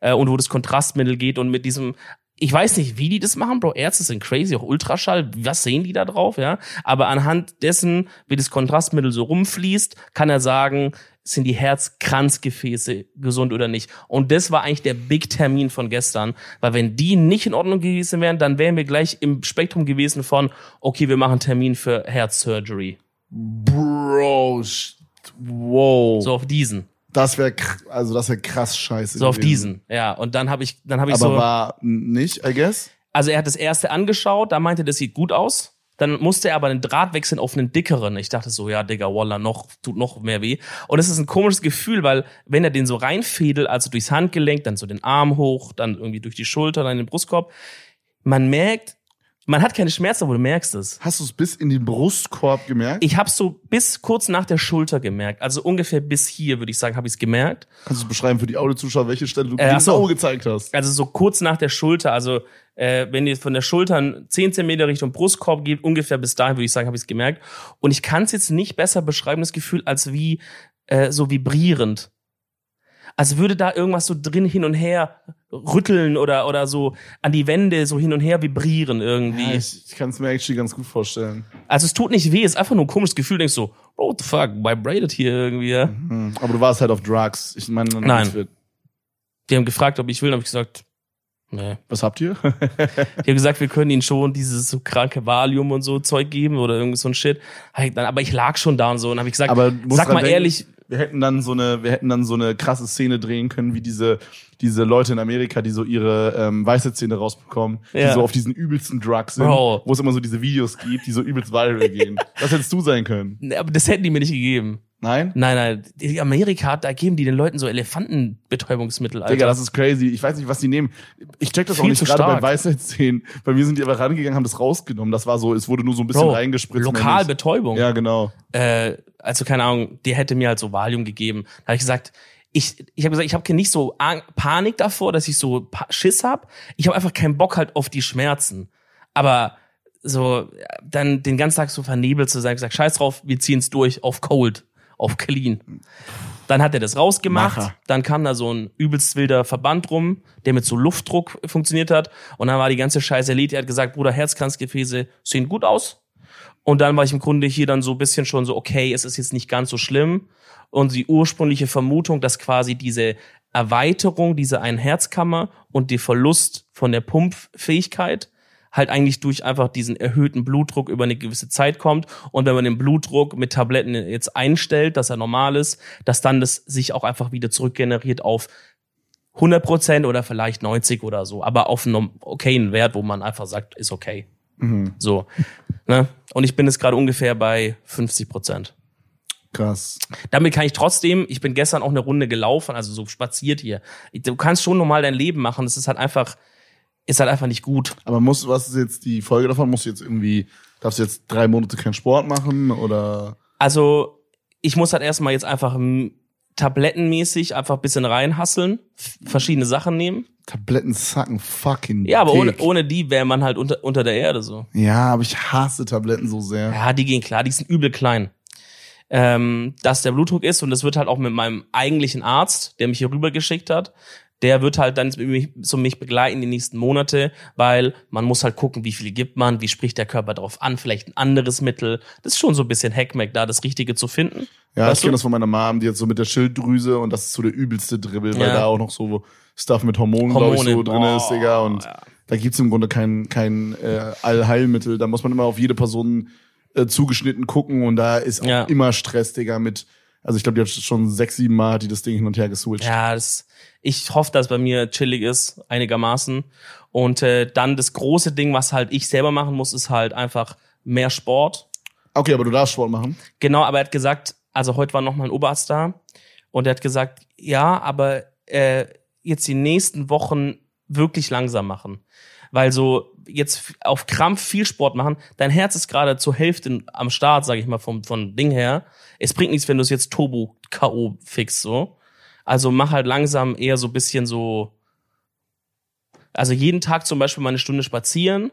Äh, und wo das Kontrastmittel geht und mit diesem, ich weiß nicht, wie die das machen, Bro. Ärzte sind crazy, auch Ultraschall. Was sehen die da drauf, ja? Aber anhand dessen, wie das Kontrastmittel so rumfließt, kann er sagen, sind die Herzkranzgefäße gesund oder nicht. Und das war eigentlich der Big-Termin von gestern. Weil wenn die nicht in Ordnung gewesen wären, dann wären wir gleich im Spektrum gewesen von, okay, wir machen Termin für Herzsurgery. Bro, wow. So auf diesen. Das wäre also das wäre krass scheiße. So auf gewesen. diesen. Ja. Und dann habe ich, dann habe ich Aber so. war nicht, I guess. Also er hat das erste angeschaut, da meinte, das sieht gut aus. Dann musste er aber den Draht wechseln auf einen dickeren. Ich dachte so, ja, Digga, Wallah, noch, tut noch mehr weh. Und es ist ein komisches Gefühl, weil wenn er den so reinfädelt, also durchs Handgelenk, dann so den Arm hoch, dann irgendwie durch die Schulter, dann in den Brustkorb, man merkt, man hat keine Schmerzen, aber du merkst es. Hast du es bis in den Brustkorb gemerkt? Ich habe so bis kurz nach der Schulter gemerkt, also ungefähr bis hier, würde ich sagen, habe ich es gemerkt. Kannst du beschreiben für die Audiozuschauer, welche Stelle du Äh, ach so. genau gezeigt hast? Also so kurz nach der Schulter, also äh, wenn ihr von der Schulter 10 cm Richtung Brustkorb geht, ungefähr bis dahin, würde ich sagen, habe ich es gemerkt. Und ich kann es jetzt nicht besser beschreiben, das Gefühl, als wie äh, so vibrierend. Als würde da irgendwas so drin hin und her rütteln oder, oder so an die Wände so hin und her vibrieren irgendwie. Ja, ich ich kann es mir actually ganz gut vorstellen. also es tut nicht weh, es ist einfach nur ein komisches Gefühl, denkst so, oh, what the fuck, vibrated hier irgendwie. Ja? Hm. Aber du warst halt auf Drugs. Ich meine, Nein. Die haben gefragt, ob ich will, dann habe ich gesagt, nee. Was habt ihr? Die haben gesagt, wir können ihnen schon dieses so kranke Valium und so Zeug geben oder irgend so ein Shit. Aber ich lag schon da und so und habe ich gesagt, sag mal denken, ehrlich, wir hätten dann so eine, wir hätten dann so eine krasse Szene drehen können, wie diese, diese Leute in Amerika, die so ihre ähm, weiße Zähne rausbekommen, die Ja. so auf diesen übelsten Drugs sind, Bro. wo es immer so diese Videos gibt, die so übelst viral gehen. Das hättest du sein können. Nee, aber das hätten die mir nicht gegeben. Nein? Nein, nein, die Amerika, da geben die den Leuten so Elefantenbetäubungsmittel, Alter. Digga, das ist crazy. Ich weiß nicht, was die nehmen. Ich check das auch Viel nicht zu gerade bei. Weisheitszähnen. Bei mir sind die aber rangegangen, haben das rausgenommen. Das war so, es wurde nur so ein bisschen Bro, reingespritzt. nicht. Lokalbetäubung. Ja, genau. Äh, also keine Ahnung, die hätte mir halt so Valium gegeben. Da habe ich gesagt, ich, ich habe gesagt, ich habe nicht so Panik davor, dass ich so Schiss hab. Ich habe einfach keinen Bock halt auf die Schmerzen. Aber so dann den ganzen Tag so vernebelt zu sein, gesagt, scheiß drauf, wir ziehen's durch auf Cold, auf Clean. Dann hat er das rausgemacht, Macher. dann kam da so ein übelst wilder Verband rum, der mit so Luftdruck funktioniert hat und dann war die ganze Scheiße erledigt. Er hat gesagt, Bruder, Herzkranzgefäße sehen gut aus. Und dann war ich im Grunde hier dann so ein bisschen schon so, okay, es ist jetzt nicht ganz so schlimm. Und die ursprüngliche Vermutung, dass quasi diese Erweiterung dieser einen Herzkammer und der Verlust von der Pumpfähigkeit halt eigentlich durch einfach diesen erhöhten Blutdruck über eine gewisse Zeit kommt. Und wenn man den Blutdruck mit Tabletten jetzt einstellt, dass er normal ist, dass dann das sich auch einfach wieder zurückgeneriert auf 100 Prozent oder vielleicht 90 oder so, aber auf einem okayen Wert, wo man einfach sagt, ist okay. So. Ne? Und ich bin jetzt gerade ungefähr bei 50 Prozent. Krass. Damit kann ich trotzdem, ich bin gestern auch eine Runde gelaufen, also so spaziert hier. Du kannst schon normal dein Leben machen, das ist halt einfach, ist halt einfach nicht gut. Aber musst, was ist jetzt die Folge davon? Musst du jetzt irgendwie, darfst du jetzt drei Monate keinen Sport machen oder? Also, ich muss halt erstmal jetzt einfach tablettenmäßig einfach ein bisschen reinhasseln, verschiedene Sachen nehmen. Tabletten sacken fucking Ja, aber ohne, ohne die wäre man halt unter, unter der Erde so. Ja, aber ich hasse Tabletten so sehr. Ja, die gehen klar, die sind übel klein. Ähm, dass der Blutdruck ist und das wird halt auch mit meinem eigentlichen Arzt, der mich hier rüber geschickt hat, der wird halt dann so mich begleiten die nächsten Monate, weil man muss halt gucken, wie viel gibt man, wie spricht der Körper darauf an, vielleicht ein anderes Mittel. Das ist schon so ein bisschen Hackmack, da das Richtige zu finden. Ja, Weißt ich kenne das von meiner Mom, die hat so mit der Schilddrüse und das ist so der übelste Dribbel, weil Ja. da auch noch so Stuff mit Hormonen, glaube ich, so Hormone, drin ist, boah, Digga. Und ja. da gibt's im Grunde kein, kein äh, Allheilmittel. Da muss man immer auf jede Person äh, zugeschnitten gucken und da ist auch Ja. immer Stress, Digga, mit, also ich glaube, die hat schon sechs, sieben Mal hat die das Ding hin und her geswitcht. Ja, das, ich hoffe, dass bei mir chillig ist, einigermaßen. Und äh, dann das große Ding, was halt ich selber machen muss, ist halt einfach mehr Sport. Okay, aber du darfst Sport machen. Genau, aber er hat gesagt, also heute war noch mal ein Oberarzt da und er hat gesagt, ja, aber äh, jetzt die nächsten Wochen wirklich langsam machen. Weil so jetzt auf Krampf viel Sport machen, dein Herz ist gerade zur Hälfte am Start, sage ich mal, vom, vom Ding her. Es bringt nichts, wenn du es jetzt Turbo K.O. fix so. Also mach halt langsam eher so bisschen so Also jeden Tag zum Beispiel mal eine Stunde spazieren,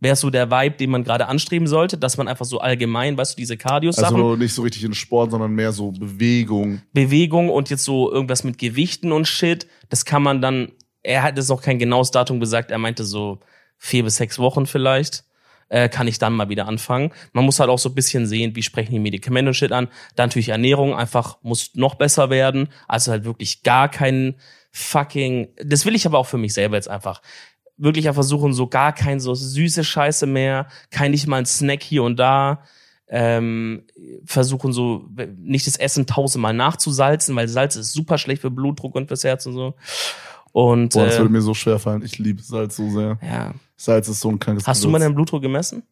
wäre so der Vibe, den man gerade anstreben sollte, dass man einfach so allgemein, weißt du, diese Cardio-Sachen, Also nicht so richtig in Sport, sondern mehr so Bewegung. Bewegung und jetzt so irgendwas mit Gewichten und Shit, das kann man dann, er hat jetzt noch kein genaues Datum gesagt, er meinte so vier bis sechs Wochen vielleicht, äh, kann ich dann mal wieder anfangen. Man muss halt auch so ein bisschen sehen, wie sprechen die Medikamente und Shit an. Dann natürlich Ernährung einfach muss noch besser werden, also halt wirklich gar keinen fucking, das will ich aber auch für mich selber jetzt einfach wirklich einfach versuchen, so gar kein so süße Scheiße mehr, kein nicht mal ein Snack hier und da. Ähm, versuchen so nicht das Essen tausendmal nachzusalzen, weil Salz ist super schlecht für Blutdruck und fürs Herz und so. Und Boah, das äh, würde mir so schwer fallen. Ich liebe Salz so sehr. ja. Salz ist so ein krankes Hast du mal Gewürz. deinen Blutdruck gemessen?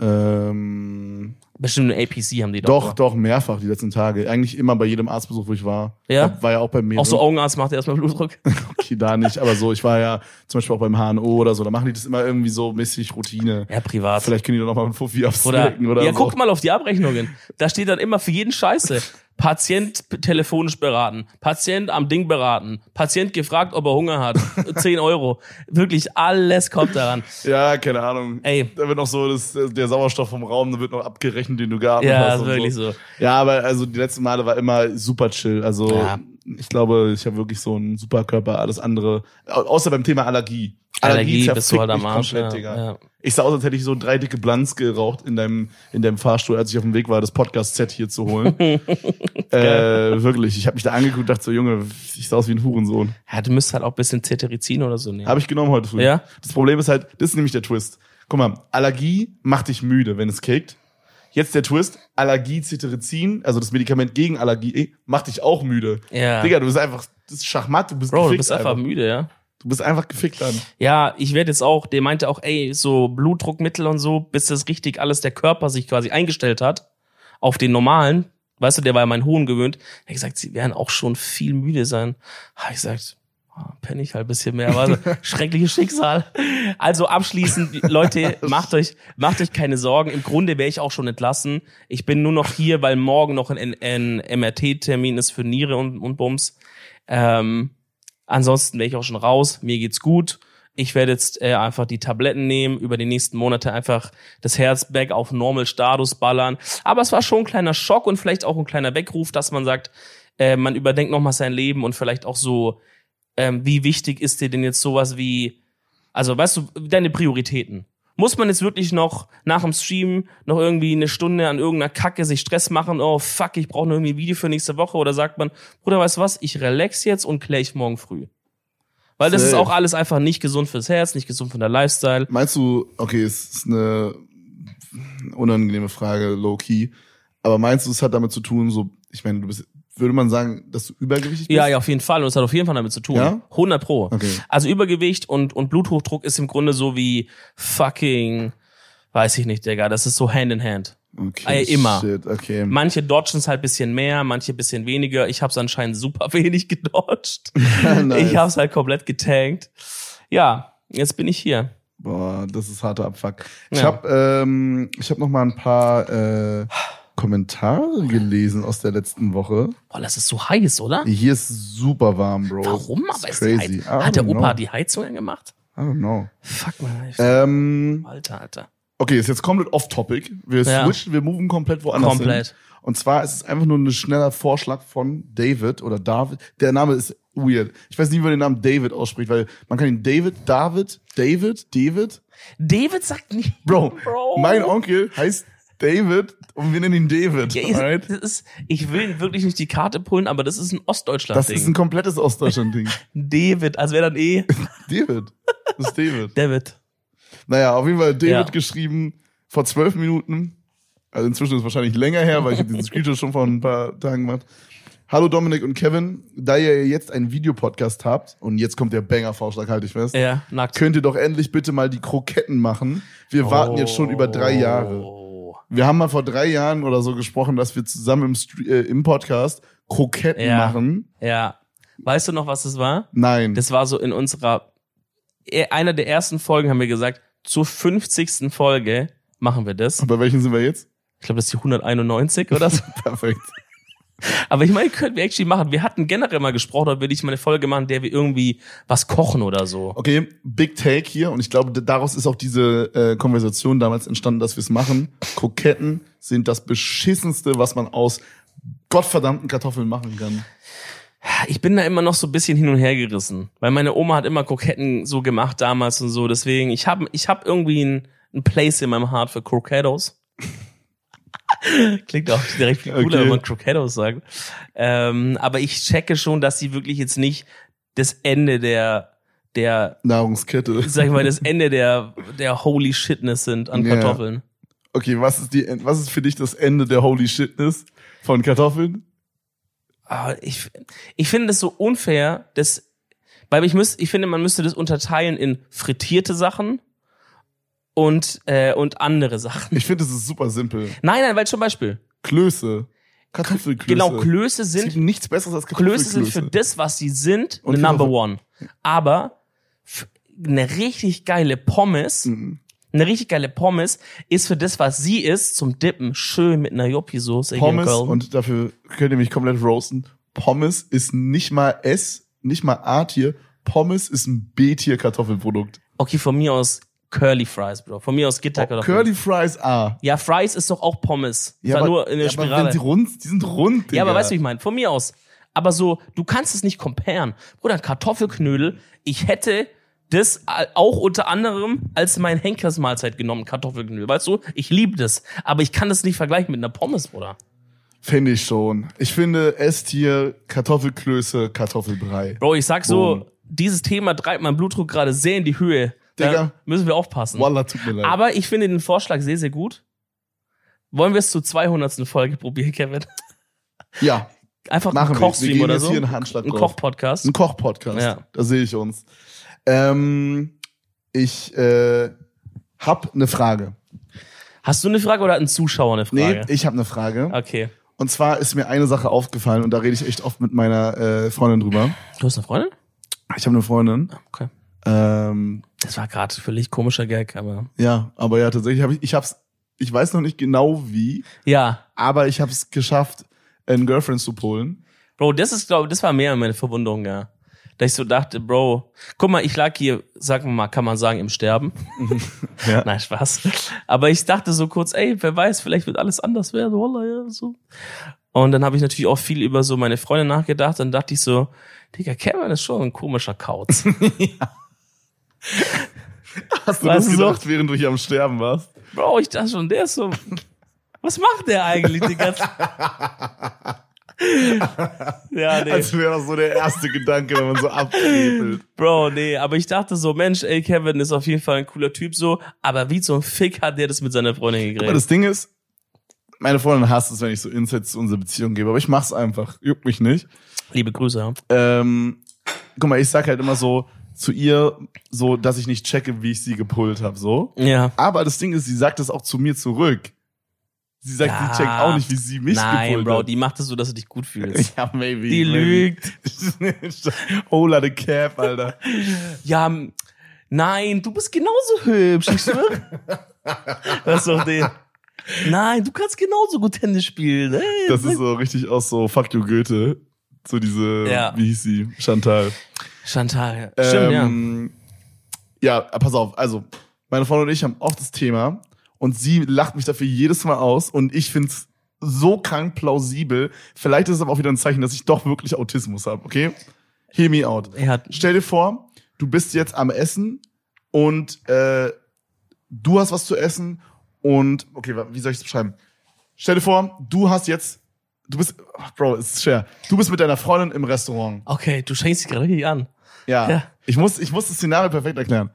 Ähm, Bestimmt eine APC haben die doch. doch, doch, mehrfach die letzten Tage. Eigentlich immer bei jedem Arztbesuch, wo ich war. Ja? War ja auch bei mir. Auch so Augenarzt macht erstmal Blutdruck. Okay, da nicht. Aber so, ich war ja zum Beispiel auch beim HNO oder so. Da machen die das immer irgendwie so mäßig Routine. Ja, privat. Vielleicht können die doch noch mal einen Fuffi Oder, absnacken oder, ja, so. guck mal auf die Abrechnungen. Da steht dann immer für jeden Scheiße. Patient telefonisch beraten, Patient am Ding beraten, Patient gefragt, ob er Hunger hat, 10 Euro. Wirklich alles kommt daran. Ja, keine Ahnung. Ey. Da wird noch so, das, der Sauerstoff vom Raum, da wird noch abgerechnet, den du geatmet Ja, hast. und wirklich so. so. Ja, aber also die letzten Male war immer super chill. Also Ja. ich glaube, ich habe wirklich so einen Superkörper, alles andere. Au- Außer beim Thema Allergie. Allergie bist zerfickt du halt am Arsch. komplett, Ja, Digga. ja. Ich sah aus, als hätte ich so drei dicke Blunts geraucht in deinem, in deinem Fahrstuhl, als ich auf dem Weg war, das Podcast-Set hier zu holen. äh, wirklich. Ich habe mich da angeguckt und dachte so, Junge, ich sah aus wie ein Hurensohn. ja, du müsst halt auch ein bisschen Cetirizin oder so nehmen. Habe ich genommen heute früh. Ja? Das Problem ist halt, das ist nämlich der Twist. Guck mal, Allergie macht dich müde, wenn es kickt. Jetzt der Twist, Allergie, Cetirizin, also das Medikament gegen Allergie, eh, macht dich auch müde. Ja. Digga, du bist einfach, das ist Schachmatt, du bist Bro, du bist einfach müde, ja. Du bist einfach gefickt dann. Ja, ich werde jetzt auch, der meinte auch, ey, so Blutdruckmittel und so, bis das richtig alles der Körper sich quasi eingestellt hat auf den normalen, weißt du, der war ja mein Hohn gewöhnt. Er hat gesagt, sie werden auch schon viel müde sein. Habe ich gesagt, ah, penne ich halt ein bisschen mehr, aber schreckliches Schicksal. Also abschließend, Leute, macht euch, macht euch keine Sorgen. Im Grunde wäre ich auch schon entlassen. Ich bin nur noch hier, weil morgen noch ein, ein MRT-Termin ist für Niere und, und Bums. Ähm, Ansonsten wäre ich auch schon raus. Mir geht's gut. Ich werde jetzt äh, einfach die Tabletten nehmen, über die nächsten Monate einfach das Herz back auf Normal Status ballern. Aber es war schon ein kleiner Schock und vielleicht auch ein kleiner Weckruf, dass man sagt, äh, man überdenkt nochmal sein Leben und vielleicht auch so, ähm, wie wichtig ist dir denn jetzt sowas wie, also weißt du, deine Prioritäten. Muss man jetzt wirklich noch nach dem Stream noch irgendwie eine Stunde an irgendeiner Kacke sich Stress machen? Oh fuck, ich brauche noch irgendwie ein Video für nächste Woche. Oder sagt man, Bruder, weißt du was? Ich relax jetzt und klär ich morgen früh. Weil das ist Safe. auch alles einfach nicht gesund fürs Herz, nicht gesund für der Lifestyle. Meinst du, okay, es ist eine unangenehme Frage, low key, aber meinst du, es hat damit zu tun, so, ich meine, du bist, würde man sagen, dass du übergewichtig bist? Ja, ja, auf jeden Fall. Und es hat auf jeden Fall damit zu tun. Ja? 100 pro. Okay. Also Übergewicht und, und Bluthochdruck ist im Grunde so wie fucking, weiß ich nicht, Digga. Das ist so hand in hand. Okay, Äh, immer. Shit, okay. Manche dodgen es halt bisschen mehr, manche bisschen weniger. Ich habe es anscheinend super wenig gedodged. Nice. Ich habe es halt komplett getankt. Ja, jetzt bin ich hier. Boah, das ist harter Abfuck. Ich Ja. habe ähm, ich hab noch mal ein paar äh, Kommentare gelesen aus der letzten Woche. Boah, das ist so heiß, oder? Hier ist super warm, Bro. Warum? Aber ist crazy. Heiz Hat der Opa know. die Heizung angemacht? I don't know. Fuck man. Ähm, Alter, Alter. okay, ist jetzt komplett off-topic. Wir Ja. switchen, wir moven komplett woanders Komplett. hin. Und zwar ist es einfach nur ein schneller Vorschlag von David oder David. Der Name ist weird. Ich weiß nicht, wie man den Namen David ausspricht, weil man kann ihn David, David, David, David. David sagt nicht. Bro, Bro. mein Onkel heißt David und wir nennen ihn David. Ja, alright? das ist, ich will wirklich nicht die Karte pullen, aber das ist ein Das ist ein Ostdeutschland-Ding. komplettes Ostdeutschland-Ding. David, als wäre dann eh David. Das ist David. David. Naja, auf jeden Fall David Ja. geschrieben vor zwölf Minuten. Also inzwischen ist es wahrscheinlich länger her, weil ich habe diesen Screenshot schon vor ein paar Tagen gemacht. Hallo Dominik und Kevin, da ihr jetzt einen Videopodcast habt und jetzt kommt der Banger-Vorschlag, halte ich fest, Ja, nackt. könnt ihr doch endlich bitte mal die Kroketten machen. Wir warten jetzt schon über drei Jahre. Wir haben mal vor drei Jahren oder so gesprochen, dass wir zusammen im, Stre- äh, im Podcast Kroketten Ja. machen. Ja. Weißt du noch, was das war? Nein. Das war so in unserer, eh, einer der ersten Folgen haben wir gesagt, zur 50. Folge machen wir das. Bei welchen sind wir jetzt? Ich glaube, das ist die 191 oder so. Perfekt. Aber ich meine, können wir actually machen. Wir hatten generell mal gesprochen, da würde ich mal eine Folge machen, in der wir irgendwie was kochen oder so. Okay, Big Take hier und ich glaube, daraus ist auch diese äh, Konversation damals entstanden, dass wir es machen. Kroketten sind das beschissenste, was man aus gottverdammten Kartoffeln machen kann. Ich bin da immer noch so ein bisschen hin und her gerissen, weil meine Oma hat immer Kroketten so gemacht damals und so. Deswegen, ich habe ich hab irgendwie ein, ein Place in meinem Heart für Crocettos. Klingt auch direkt viel cooler, Okay. wenn man Crocettos sagt. Ähm, aber ich checke schon, dass sie wirklich jetzt nicht das Ende der, der, Nahrungskette. sag ich mal, das Ende der, der Holy Shitness sind an Ja. Kartoffeln. Okay, was ist die, was ist für dich das Ende der Holy Shitness von Kartoffeln? Ah, ich, ich finde das so unfair, dass, weil ich müß, ich finde, man müsste das unterteilen in frittierte Sachen und, äh, und andere Sachen. Ich finde, es ist super simpel. Nein, nein, weil zum Beispiel, Klöße. Kartoffelklöße. genau, Klöße Es gibt sind, nichts besseres als Klöße Kartoffelklöße. sind für das, was sie sind, Und eine Number One. Aber eine richtig geile Pommes, Mhm. eine richtig geile Pommes ist für das, was sie ist, zum Dippen schön mit einer Jopi-Soße. Pommes, und dafür könnt ihr mich komplett roasten. Pommes ist nicht mal S, nicht mal A-Tier. Pommes ist ein B-Tier Kartoffelprodukt. Okay, von mir aus Curly Fries, Bro. Von mir aus Gitterkartoffeln. Curly Fries A. Ja, Fries ist doch auch Pommes. Ja, aber, nur in der ja, aber Spirale. wenn sie rund, die sind rund, Digga. ja, aber weißt du, wie ich meine? Von mir aus. Aber so, du kannst es nicht comparen. Bruder, Kartoffelknödel, ich hätte das auch unter anderem als mein Henkersmahlzeit genommen, Kartoffelknödel. Weißt du, ich liebe das. Aber ich kann das nicht vergleichen mit einer Pommes, Bruder. Finde ich schon. Ich finde S-Tier Kartoffelklöße, Kartoffelbrei. Bro, ich sag so, Boom. dieses Thema treibt meinen Blutdruck gerade sehr in die Höhe. Digga. müssen wir aufpassen. Wallah, tut mir leid. Aber ich finde den Vorschlag sehr, sehr gut. Wollen wir es zur 200. Folge probieren, Kevin? ja, Einfach machen einen Kochstream oder so. hier einen Handschlag Ein. Kochpodcast. Ein Koch-Podcast. Ja. Da sehe ich uns. Ähm, ich äh, hab eine Frage. Hast du eine Frage oder hat ein Zuschauer eine Nee, Frage? ich habe eine Frage. okay. Und zwar ist mir eine Sache aufgefallen und da rede ich echt oft mit meiner äh, Freundin drüber. Du hast eine Freundin? Ich habe eine Freundin. Okay. Ähm, Das war gerade völlig komischer Gag, aber. ja, aber ja, tatsächlich habe ich, ich hab's, ich weiß noch nicht genau wie, Ja. aber ich habe es geschafft, einen Girlfriend zu polen. Bro, das ist, glaube das war mehr meine Verwunderung, ja. Da ich so dachte, Bro, guck mal, ich lag hier, sagen wir mal, kann man sagen, im Sterben. Ja. Nein, Spaß. Aber ich dachte so kurz, ey, wer weiß, vielleicht wird alles anders werden, Wallah, ja, so. Und dann habe ich natürlich auch viel über so meine Freundin nachgedacht. Dann dachte ich so, Digga, Kevin ist schon ein komischer Kauz. Hast du Weißt das du so? gedacht, während du hier am Sterben warst? Bro, ich dachte schon, der ist so, was macht der eigentlich die ganze Ja, nee. Als wäre das so der erste Gedanke, wenn man so abkrepelt. Bro, nee, aber ich dachte so, Mensch, ey, Kevin ist auf jeden Fall ein cooler Typ so, aber wie zum Fick hat der das mit seiner Freundin Aber gekriegt? das Ding ist, meine Freundin hasst es, wenn ich so Insights zu unserer Beziehung gebe, aber ich mach's einfach. Juckt mich nicht. Liebe Grüße, ja. Ähm, guck mal, ich sag halt immer so zu ihr, so, dass ich nicht checke, wie ich sie gepullt habe, so. Ja. Aber das Ding ist, sie sagt es auch zu mir zurück. Sie sagt, Ja. sie checkt auch nicht, wie sie mich Nein, gepullt Bro, hat. die macht es so, dass du dich gut fühlst. ja, maybe. Die maybe. lügt. Hola the cap, Alter. Ja, nein, du bist genauso hübsch, ich schwöre. das ist doch den. Nein, du kannst genauso gut Tennis spielen. Hey, Das ist so richtig aus so Fuck you Goethe. So diese, Ja. wie hieß sie? Chantal. Chantal. Stimmt, ja. ähm, ja. Ja, pass auf. Also, meine Freundin und ich haben oft das Thema und sie lacht mich dafür jedes Mal aus und ich find's so krank plausibel. Vielleicht ist es aber auch wieder ein Zeichen, dass ich doch wirklich Autismus habe, okay? Hear me out. Hat, Stell dir vor, du bist jetzt am Essen und äh, du hast was zu essen und okay, wie soll ich es beschreiben? Stell dir vor, du hast jetzt, du bist, ach, Bro, es ist schwer. Du bist mit deiner Freundin im Restaurant. okay, du schenkst dich gerade richtig an. Ja. Ja. Ich muss, ich muss das Szenario perfekt erklären.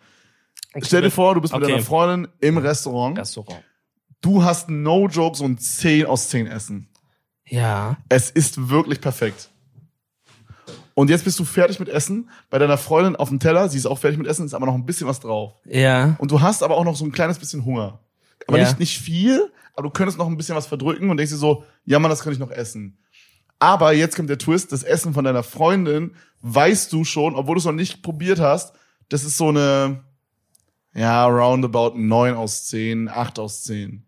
Stell dir vor, du bist mit Okay. deiner Freundin im Restaurant. Restaurant. Du hast no joke so ein 10 aus 10 Essen. Ja. Es ist wirklich perfekt. Und jetzt bist du fertig mit Essen. Bei deiner Freundin auf dem Teller, sie ist auch fertig mit Essen, ist aber noch ein bisschen was drauf. Ja. Und du hast aber auch noch so ein kleines bisschen Hunger. Aber Ja. nicht, nicht viel, aber du könntest noch ein bisschen was verdrücken und denkst dir so, ja Mann, das kann ich noch essen. Aber jetzt kommt der Twist, das Essen von deiner Freundin weißt du schon, obwohl du es noch nicht probiert hast, das ist so eine, ja, roundabout 9 aus 10, 8 aus 10.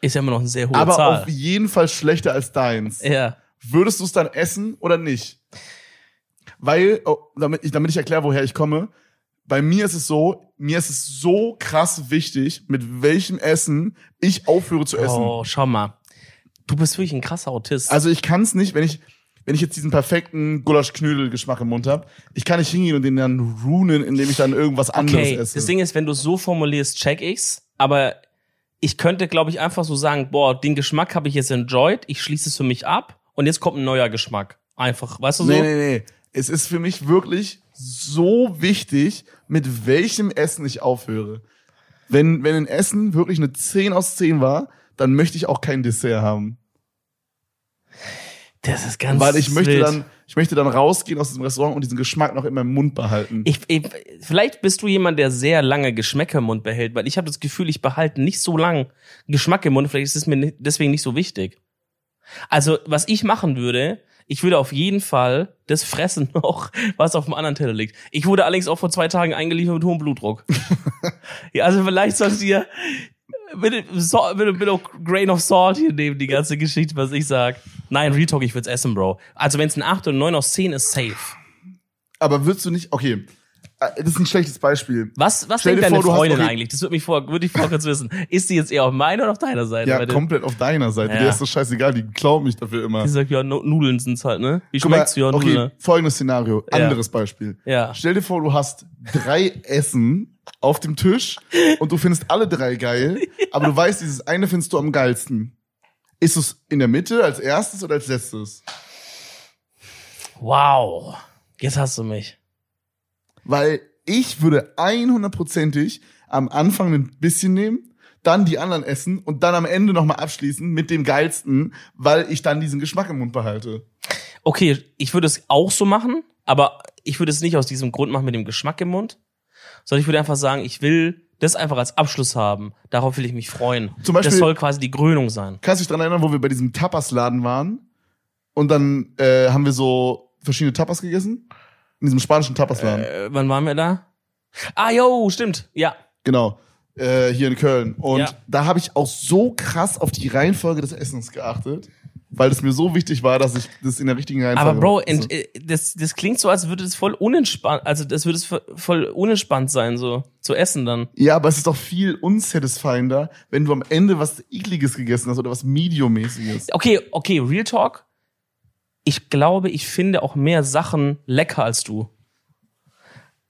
Ist ja immer noch eine sehr hohe aber Zahl. auf jeden Fall schlechter als deins. ja. würdest du es dann essen oder nicht? Weil, oh, damit, ich, damit ich erkläre, woher ich komme, bei mir ist es so, mir ist es so krass wichtig, mit welchem Essen ich aufhöre zu essen. Oh, schau mal. Du bist wirklich ein krasser Autist. Also ich kann es nicht, wenn ich, wenn ich jetzt diesen perfekten Gulasch-Knödel-Geschmack im Mund habe, ich kann nicht hingehen und den dann runen, indem ich dann irgendwas anderes okay, esse. das Ding ist, wenn du es so formulierst, check ich's. Aber ich könnte, glaube ich, einfach so sagen, boah, den Geschmack habe ich jetzt enjoyed, ich schließe es für mich ab und jetzt kommt ein neuer Geschmack. Einfach, weißt du so? Nee, nee, nee. Es ist für mich wirklich so wichtig, mit welchem Essen ich aufhöre. Wenn, wenn ein Essen wirklich eine 10 aus 10 war, dann möchte ich auch kein Dessert haben. Das ist ganz Weil ich möchte wild. dann, ich möchte dann rausgehen aus diesem Restaurant und diesen Geschmack noch in meinem Mund behalten. Ich, ich, vielleicht bist du jemand, der sehr lange Geschmäcker im Mund behält, weil ich habe das Gefühl, ich behalte nicht so lang Geschmack im Mund. Vielleicht ist es mir deswegen nicht so wichtig. Also, was ich machen würde, ich würde auf jeden Fall das fressen noch, was auf dem anderen Teller liegt. Ich wurde allerdings auch vor zwei Tagen eingeliefert mit hohem Blutdruck. ja, also vielleicht sollst du bitte, so, bitte auch Grain of Salt hier nehmen, die ganze Geschichte, was ich sag. Nein, Real Talk, ich würde essen, Bro. Also wenn es ein 8 oder 9 aus 10 ist, safe. Aber würdest du nicht, okay, das ist ein schlechtes Beispiel. Was, was Stell denkt deine vor, Freundin eigentlich? Das würde mich vor, würde ich vor kurz wissen. Ist die jetzt eher auf meiner oder auf deiner Seite? Ja, komplett auf deiner Seite. Ja. Der ist so scheißegal, die klauen mich dafür immer. Die sagt, ja, Nu- Nudeln sind's halt, ne? Wie Guck schmeckt's? Ja, okay, Nudeln. folgendes Szenario, Ja. anderes Beispiel. Ja. Stell dir vor, du hast drei Essen auf dem Tisch und du findest alle drei geil, aber du weißt, dieses eine findest du am geilsten. Ist es in der Mitte als erstes oder als letztes? Wow. Jetzt hast du mich. Weil ich würde 100%ig am Anfang ein bisschen nehmen, dann die anderen essen und dann am Ende nochmal abschließen mit dem geilsten, weil ich dann diesen Geschmack im Mund behalte. Okay, ich würde es auch so machen, aber ich würde es nicht aus diesem Grund machen mit dem Geschmack im Mund, sondern ich würde einfach sagen, ich will das einfach als Abschluss haben. Darauf will ich mich freuen. Zum Beispiel- das soll quasi die Krönung sein. Kannst du dich dran erinnern, wo wir bei diesem Tapas-Laden waren und dann äh, haben wir so verschiedene Tapas gegessen? In diesem spanischen Tapasladen. Äh, wann waren wir da? Ah, yo, stimmt. Ja. Genau. Äh, hier in Köln. Und Ja. da habe ich auch so krass auf die Reihenfolge des Essens geachtet, weil es mir so wichtig war, dass ich das in der richtigen Reihenfolge Aber Bro, ent, äh, das, das klingt so, als würde es voll unentspannt, also das würde es vo- voll unentspannt sein, so zu essen dann. Ja, aber es ist doch viel unsatisfyingender, wenn du am Ende was Ekliges gegessen hast oder was Medium-mäßiges. Okay, okay, Real Talk. Ich glaube, ich finde auch mehr Sachen lecker als du.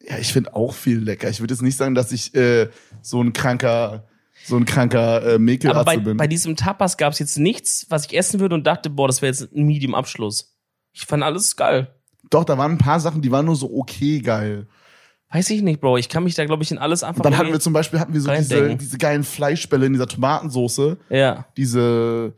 Ja, ich finde auch viel lecker. Ich würde jetzt nicht sagen, dass ich äh, so ein kranker, so ein kranker äh, Aber Mäkelatze bei, bin. bei diesem Tapas gab es jetzt nichts, was ich essen würde und dachte, boah, das wäre jetzt ein Medium-Abschluss. Ich fand alles geil. Doch, da waren ein paar Sachen, die waren nur so okay geil. Weiß ich nicht, Bro. Ich kann mich da, glaube ich, in alles einfach. Und dann hatten wir zum Beispiel hatten wir so diese, diese geilen Fleischbälle in dieser Tomatensoße. ja. diese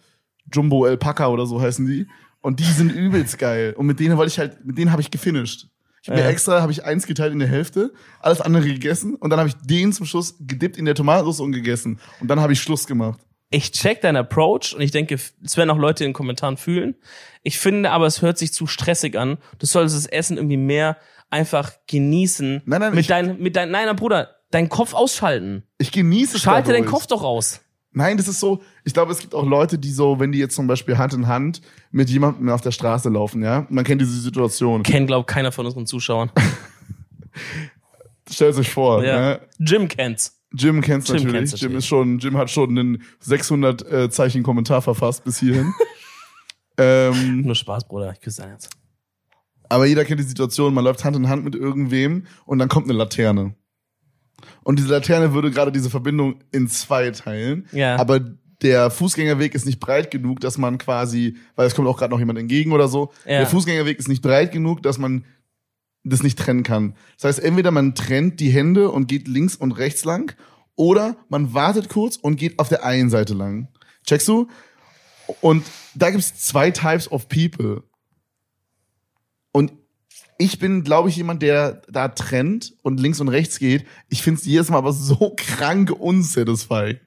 Jumbo Alpaca oder so heißen die. Und die sind übelst geil. Und mit denen wollte ich halt, mit denen habe ich gefinisht. Ich habe Ja. mir extra, habe ich eins geteilt in der Hälfte, alles andere gegessen und dann habe ich den zum Schluss gedippt in der Tomatensauce und gegessen. Und dann habe ich Schluss gemacht. Ich check deinen Approach und ich denke, es werden auch Leute in den Kommentaren fühlen. Ich finde aber, es hört sich zu stressig an. Du solltest das Essen irgendwie mehr einfach genießen. Nein, nein, mit deinem, mit deinem, nein, Bruder, deinen Kopf ausschalten. Ich genieße es Schalte deinen Kopf doch aus. Nein, das ist so, ich glaube, es gibt auch Leute, die so, wenn die jetzt zum Beispiel Hand in Hand mit jemandem auf der Straße laufen, ja, man kennt diese Situation. Kennt, glaub keiner von unseren Zuschauern. Stellt euch vor, Ja. ne? Jim kennt's. Jim kennt's Jim natürlich. kennt's Jim ist schon, Jim hat schon einen 600 äh, Zeichen Kommentar verfasst bis hierhin. ähm, Nur Spaß, Bruder. Ich küsse dein Herz. aber jeder kennt die Situation, man läuft Hand in Hand mit irgendwem und dann kommt eine Laterne. Und diese Laterne würde gerade diese Verbindung in zwei teilen. Ja. Aber der Fußgängerweg ist nicht breit genug, dass man quasi, weil es kommt auch gerade noch jemand entgegen oder so. Ja. Der Fußgängerweg ist nicht breit genug, dass man das nicht trennen kann. Das heißt, entweder man trennt die Hände und geht links und rechts lang, oder man wartet kurz und geht auf der einen Seite lang. Checkst du? Und da gibt's zwei Types of people. Ich bin, glaube ich, jemand, der da trennt und links und rechts geht. Ich find's jedes Mal aber so krank unsatisfying.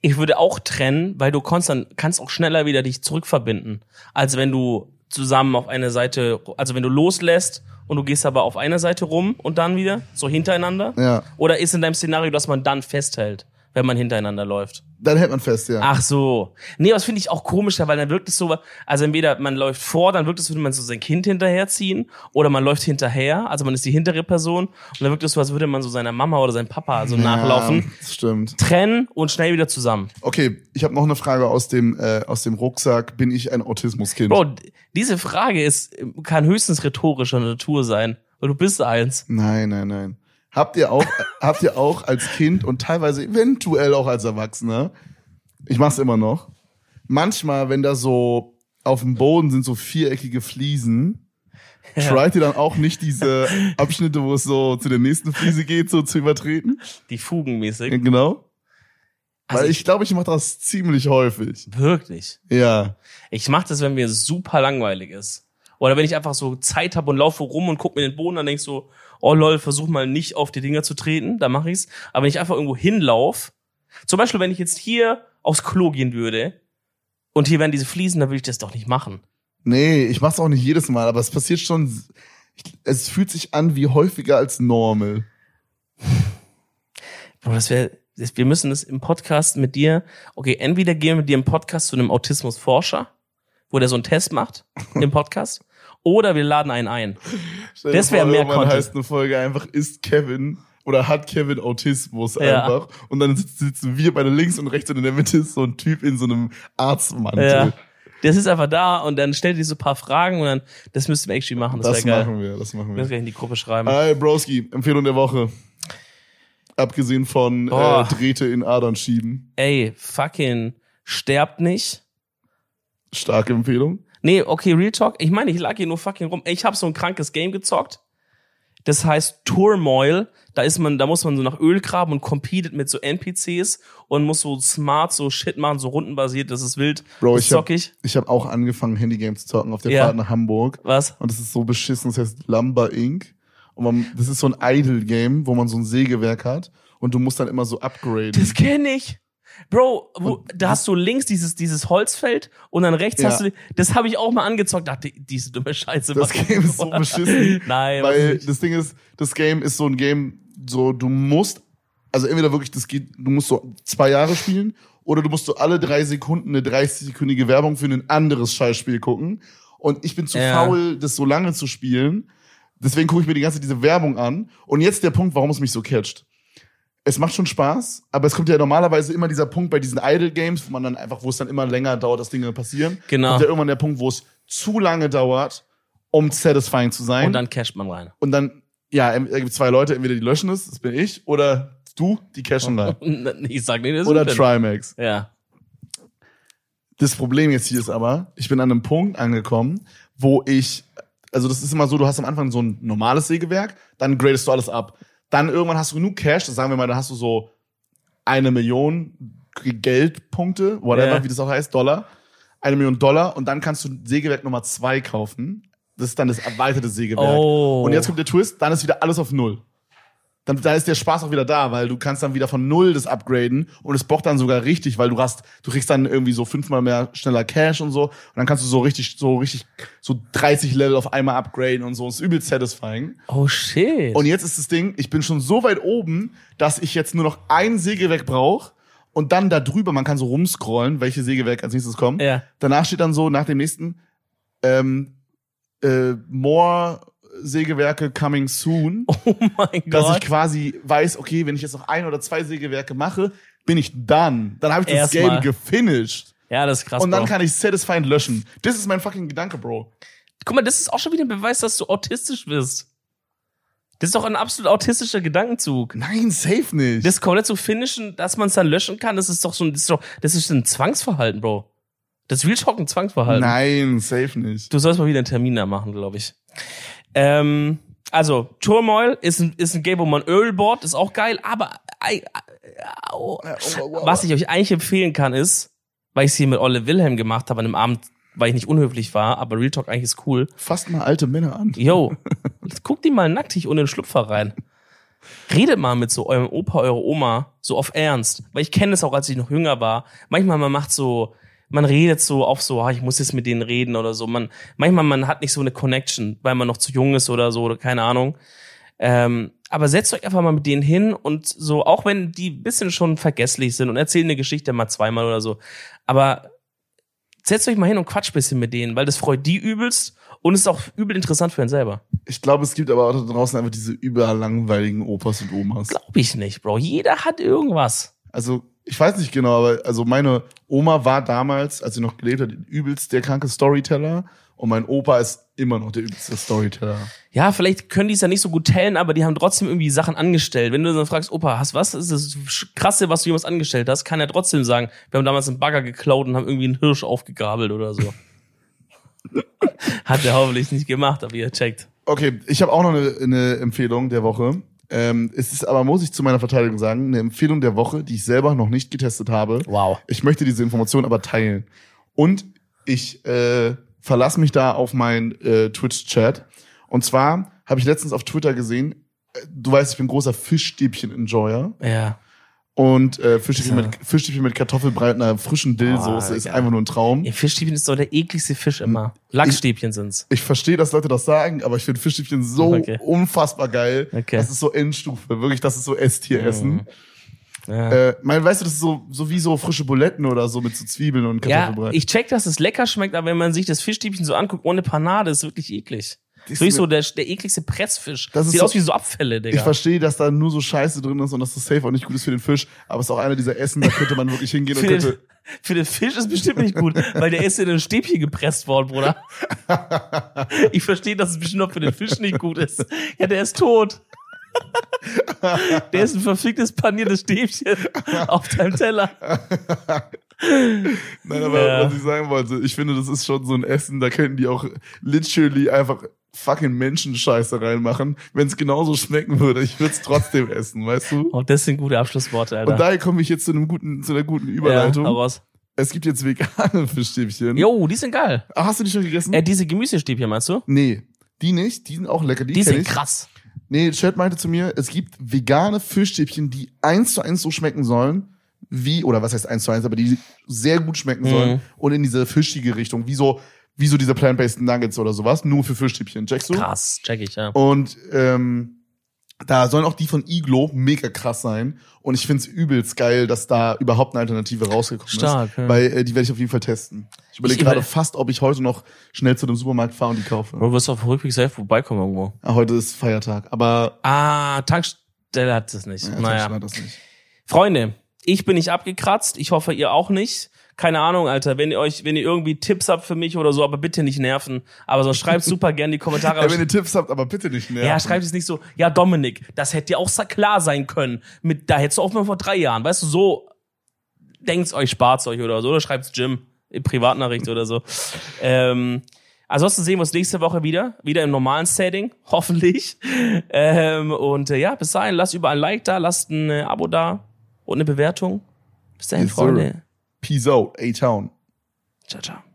Ich würde auch trennen, weil du kannst dann kannst auch schneller wieder dich zurückverbinden, als wenn du zusammen auf eine Seite, also wenn du loslässt und du gehst aber auf eine Seite rum und dann wieder so hintereinander. Ja. Oder ist in deinem Szenario, dass man dann festhält? Wenn man hintereinander läuft. Dann hält man fest, ja. Ach so. Nee, das finde ich auch komischer, weil dann wirkt es so, also entweder man läuft vor, dann wirkt es, als würde man so sein Kind hinterherziehen, oder man läuft hinterher, also man ist die hintere Person, und dann wirkt es so, als würde man so seiner Mama oder seinem Papa so nachlaufen, Ja, das stimmt. trennen und schnell wieder zusammen. Okay, ich habe noch eine Frage aus dem, äh, aus dem Rucksack. Bin ich ein Autismuskind? Bro, diese Frage ist, kann höchstens rhetorischer Natur sein. Und du bist eins. Nein, nein, nein. Habt ihr auch, habt ihr auch als Kind und teilweise eventuell auch als Erwachsener, ich mach's immer noch, manchmal, wenn da so auf dem Boden sind so viereckige Fliesen, tried ihr dann auch nicht diese Abschnitte, wo es so zu der nächsten Fliese geht, so zu übertreten? Die Fugenmäßig. Genau. Also Weil ich glaube, ich mache das ziemlich häufig. Wirklich. Ja. Ich mache das, wenn mir super langweilig ist. Oder wenn ich einfach so Zeit habe und laufe rum und guck mir den Boden, dann denk ich so, oh lol, versuch mal nicht auf die Dinger zu treten, dann mache ich's. Aber wenn ich einfach irgendwo hinlauf, zum Beispiel, wenn ich jetzt hier aufs Klo gehen würde und hier wären diese Fliesen, dann würde ich das doch nicht machen. Nee, ich mach's auch nicht jedes Mal, aber es passiert schon, es fühlt sich an wie häufiger als normal. Bro, das wäre, wir müssen das im Podcast mit dir, okay, entweder gehen wir mit dir im Podcast zu einem Autismusforscher, wo der so einen Test macht im Podcast, oder wir laden einen ein. Stell Das wär vor, mehr Content. heißt eine Folge einfach, ist Kevin oder hat Kevin Autismus Ja. einfach. Und dann sitzen, wir beide links und rechts und in der Mitte ist so ein Typ in so einem Arztmantel. Ja. Der ist einfach da und dann stellt die so ein paar Fragen und dann, das müssten wir actually machen, das, Das wäre geil. machen wir, das machen Wir wir. gleich in die Gruppe schreiben. Hi, Broski, Empfehlung der Woche. Abgesehen von äh. Drähte in Adern schieben. Ey, fucking sterbt nicht. Starke Empfehlung. Nee, okay, Real Talk. Ich meine, ich lag hier nur fucking rum. Ich habe so ein krankes Game gezockt. Das heißt Turmoil. Da ist man, da muss man so nach Öl graben und competet mit so NPCs und muss so smart so Shit machen, so rundenbasiert. Das ist wild. Bro, das ich hab- zock ich. Ich habe auch angefangen, Handygames zu zocken auf der Ja. Fahrt nach Hamburg. Was? Und das ist so beschissen, das heißt Lumber Inc. Und man, das ist so ein Idle-Game, wo man so ein Sägewerk hat und du musst dann immer so upgraden. Das kenne ich. Bro, wo, da hast du links dieses, dieses Holzfeld und dann rechts Ja. hast du, das habe ich auch mal angezockt, dachte, diese dumme Scheiße. Das Game ist so beschissen. Nein, Weil das Ding ist, das Game ist so ein Game, so du musst, also entweder wirklich, das geht, du musst so zwei Jahre spielen oder du musst so alle drei Sekunden eine 30-sekündige Werbung für ein anderes Scheißspiel gucken. Und ich bin zu Ja. faul, das so lange zu spielen. Deswegen gucke ich mir die ganze Zeit diese Werbung an. Und jetzt der Punkt, warum es mich so catcht. Es macht schon Spaß, aber es kommt ja normalerweise immer dieser Punkt bei diesen Idle Games, wo man dann einfach, wo es dann immer länger dauert, dass Dinge passieren. Genau. Kommt ja irgendwann der Punkt, wo es zu lange dauert, um satisfying zu sein. Und dann casht man rein. Und dann, ja, da gibt zwei Leute, entweder die löschen es, das bin ich, oder du, die cashen rein. Ich sag nicht, das Oder Trimax. Ja. Das Problem jetzt hier ist aber, ich bin an einem Punkt angekommen, wo ich, also das ist immer so, du hast am Anfang so ein normales Sägewerk, dann gradest du alles ab. Dann irgendwann hast du genug Cash, sagen wir mal, dann hast du so eine Million Geldpunkte, whatever, Ja. wie das auch heißt, Dollar. Eine Million Dollar und dann kannst du Sägewerk Nummer zwei kaufen. Das ist dann das erweiterte Sägewerk. Oh. Und jetzt kommt der Twist, dann ist wieder alles auf Null. Dann, dann ist der Spaß auch wieder da, weil du kannst dann wieder von Null das upgraden und es bockt dann sogar richtig, weil du hast, du kriegst dann irgendwie so fünfmal mehr schneller Cash und so und dann kannst du so richtig, so richtig, so 30 Level auf einmal upgraden und so. ist übel satisfying. Oh shit. Und jetzt ist das Ding, ich bin schon so weit oben, dass ich jetzt nur noch ein Sägewerk brauche und dann da drüber, man kann so rumscrollen, welche Sägewerk als nächstes kommen. Ja. Danach steht dann so, nach dem nächsten, ähm, äh, more Sägewerke coming soon. oh mein Dass ich Gott. quasi weiß, okay, wenn ich jetzt noch ein oder zwei Sägewerke mache, bin ich done. Dann habe ich das Erstmal. Game gefinished. Ja, das ist krass. Und dann Bro. kann ich satisfying löschen. Das ist mein fucking Gedanke, Bro. Guck mal, das ist auch schon wieder ein Beweis, dass du autistisch bist. Das ist doch ein absolut autistischer Gedankenzug. Nein, safe nicht. Das komplett zu finishen, dass man es dann löschen kann, das ist doch so ein, das ist doch, das ist ein Zwangsverhalten, Bro. Das ist Real Talk ein Zwangsverhalten. Nein, safe nicht. Du sollst mal wieder einen Termin da machen, glaube ich. Ähm, also, Turmoil ist ein, ist ein Game, wo man Öl bohrt, ist auch geil, aber ei, ei, au. was ich euch eigentlich empfehlen kann, ist, weil ich es hier mit Olle Wilhelm gemacht habe an einem Abend, weil ich nicht unhöflich war, aber Real Talk eigentlich ist cool. Fasst mal alte Männer an. Yo, guck die mal nacktig ohne den Schlupfer rein. Redet mal mit so eurem Opa, eurer Oma, so auf Ernst. Weil ich kenne es auch, als ich noch jünger war. Manchmal man macht so, man redet so auf so, ah, ich muss jetzt mit denen reden oder so. Man, manchmal man hat nicht so eine Connection, weil man noch zu jung ist oder so oder keine Ahnung. Ähm, aber setzt euch einfach mal mit denen hin und so, auch wenn die ein bisschen schon vergesslich sind und erzählen eine Geschichte mal zweimal oder so. Aber setzt euch mal hin und quatscht ein bisschen mit denen, weil das freut die übelst und ist auch übel interessant für einen selber. Ich glaube, es gibt aber auch da draußen einfach diese überlangweiligen Opas und Omas. Glaube ich nicht, Bro. Jeder hat irgendwas. Also, ich weiß nicht genau, aber also meine Oma war damals, als sie noch gelebt hat, übelst der kranke Storyteller und mein Opa ist immer noch der übelste Storyteller. Ja, vielleicht können die es ja nicht so gut tellen, aber die haben trotzdem irgendwie Sachen angestellt. Wenn du dann fragst, Opa, hast was? Ist das Krasse, was du jemals angestellt hast, kann er trotzdem sagen, wir haben damals einen Bagger geklaut und haben irgendwie einen Hirsch aufgegabelt oder so. Hat er hoffentlich nicht gemacht, aber ihr checkt. Okay, ich habe auch noch eine, eine Empfehlung der Woche. Ähm, es ist aber, muss ich zu meiner Verteidigung sagen, eine Empfehlung der Woche, die ich selber noch nicht getestet habe. Wow. Ich möchte diese Information aber teilen. Und ich äh, verlasse mich da auf meinen äh, Twitch-Chat. Und zwar habe ich letztens auf Twitter gesehen, äh, du weißt, ich bin großer Fischstäbchen-Enjoyer. Ja. Und äh, Fischstäbchen, Ja. mit, Fischstäbchen mit Kartoffelbrei und einer frischen Dillsoße Ah, ist einfach nur ein Traum. Ihr Fischstäbchen ist doch der ekligste Fisch immer. Lachsstäbchen sind's. Ich verstehe, dass Leute das sagen, aber ich finde Fischstäbchen so Okay. unfassbar geil. Okay. Das ist so Endstufe. Wirklich, das ist so S-Tier-Essen. Ja. Äh, mein, weißt du, das ist so, so wie so frische Buletten oder so mit so Zwiebeln und Ja, Kartoffelbrei. ich check, dass es lecker schmeckt, aber wenn man sich das Fischstäbchen so anguckt ohne Panade, ist wirklich eklig. Das ist Wirklich so der, der ekligste Pressfisch. Das ist Sieht so- aus wie so Abfälle, Digga. Ich verstehe, dass da nur so Scheiße drin ist und dass das safe auch nicht gut ist für den Fisch, aber es ist auch einer dieser Essen, da könnte man wirklich hingehen und könnte. für den Fisch ist bestimmt nicht gut, weil der ist in ein Stäbchen gepresst worden, Bruder. Ich verstehe, dass es bestimmt auch für den Fisch nicht gut ist. Ja, der ist tot. Der ist ein verficktes paniertes Stäbchen auf deinem Teller. Nein, aber Ja. was ich sagen wollte, ich finde, das ist schon so ein Essen, da könnten die auch literally einfach fucking Menschenscheiße reinmachen. Wenn es genauso schmecken würde, ich würde es trotzdem essen, weißt du? Oh, das sind gute Abschlussworte, Alter. Und daher komme ich jetzt zu einem guten, zu einer guten ja, Überleitung. hau raus. es gibt jetzt vegane Fischstäbchen. Jo, die sind geil. Ah, hast du die schon gegessen? Äh, diese Gemüsestäbchen, meinst du? nee, die nicht. Die sind auch lecker. Die, Die sind ich. krass. Nee, Chat meinte zu mir, es gibt vegane Fischstäbchen, die eins zu eins so schmecken sollen, wie, oder was heißt eins zu eins, aber die sehr gut schmecken Mhm. sollen und in diese fischige Richtung, wie so, wie so diese plant-based Nuggets oder sowas, nur für Fischstäbchen. Checkst du? Krass, check ich, ja. Und ähm, da sollen auch die von Iglo mega krass sein. Und ich find's übelst geil, dass da überhaupt eine Alternative rausgekommen Stark, ist. ja. Weil äh, die werde ich auf jeden Fall testen. Ich überlege gerade über- fast, ob ich heute noch schnell zu dem Supermarkt fahre und die kaufe. Du wirst auf dem Rückweg selbst vorbeikommen irgendwo. Ah, heute ist Feiertag. Aber Ah, Tankstelle hat es nicht. ja, naja. naja. das nicht. Freunde, ich bin nicht abgekratzt. Ich hoffe, ihr auch nicht. Keine Ahnung, Alter. Wenn ihr euch, wenn ihr irgendwie Tipps habt für mich oder so, aber bitte nicht nerven. Aber sonst schreibt super gerne die Kommentare. Ja, wenn ihr Tipps habt, aber bitte nicht nerven. Ja, schreibt es nicht so, ja, Dominik, das hätte ja auch klar sein können. Mit, da hättest du auch mal vor drei Jahren, weißt du, so denkt's euch, spart's euch oder so, oder schreibt's Jim in Privatnachricht oder so. Ähm, ansonsten sehen wir uns nächste Woche wieder, wieder im normalen Setting, hoffentlich. Ähm, und äh, ja, bis dahin, lasst überall ein Like da, lasst ein äh, Abo da und eine Bewertung. Bis dahin, Yes, sir. Peace out, A-Town. Ciao, ciao.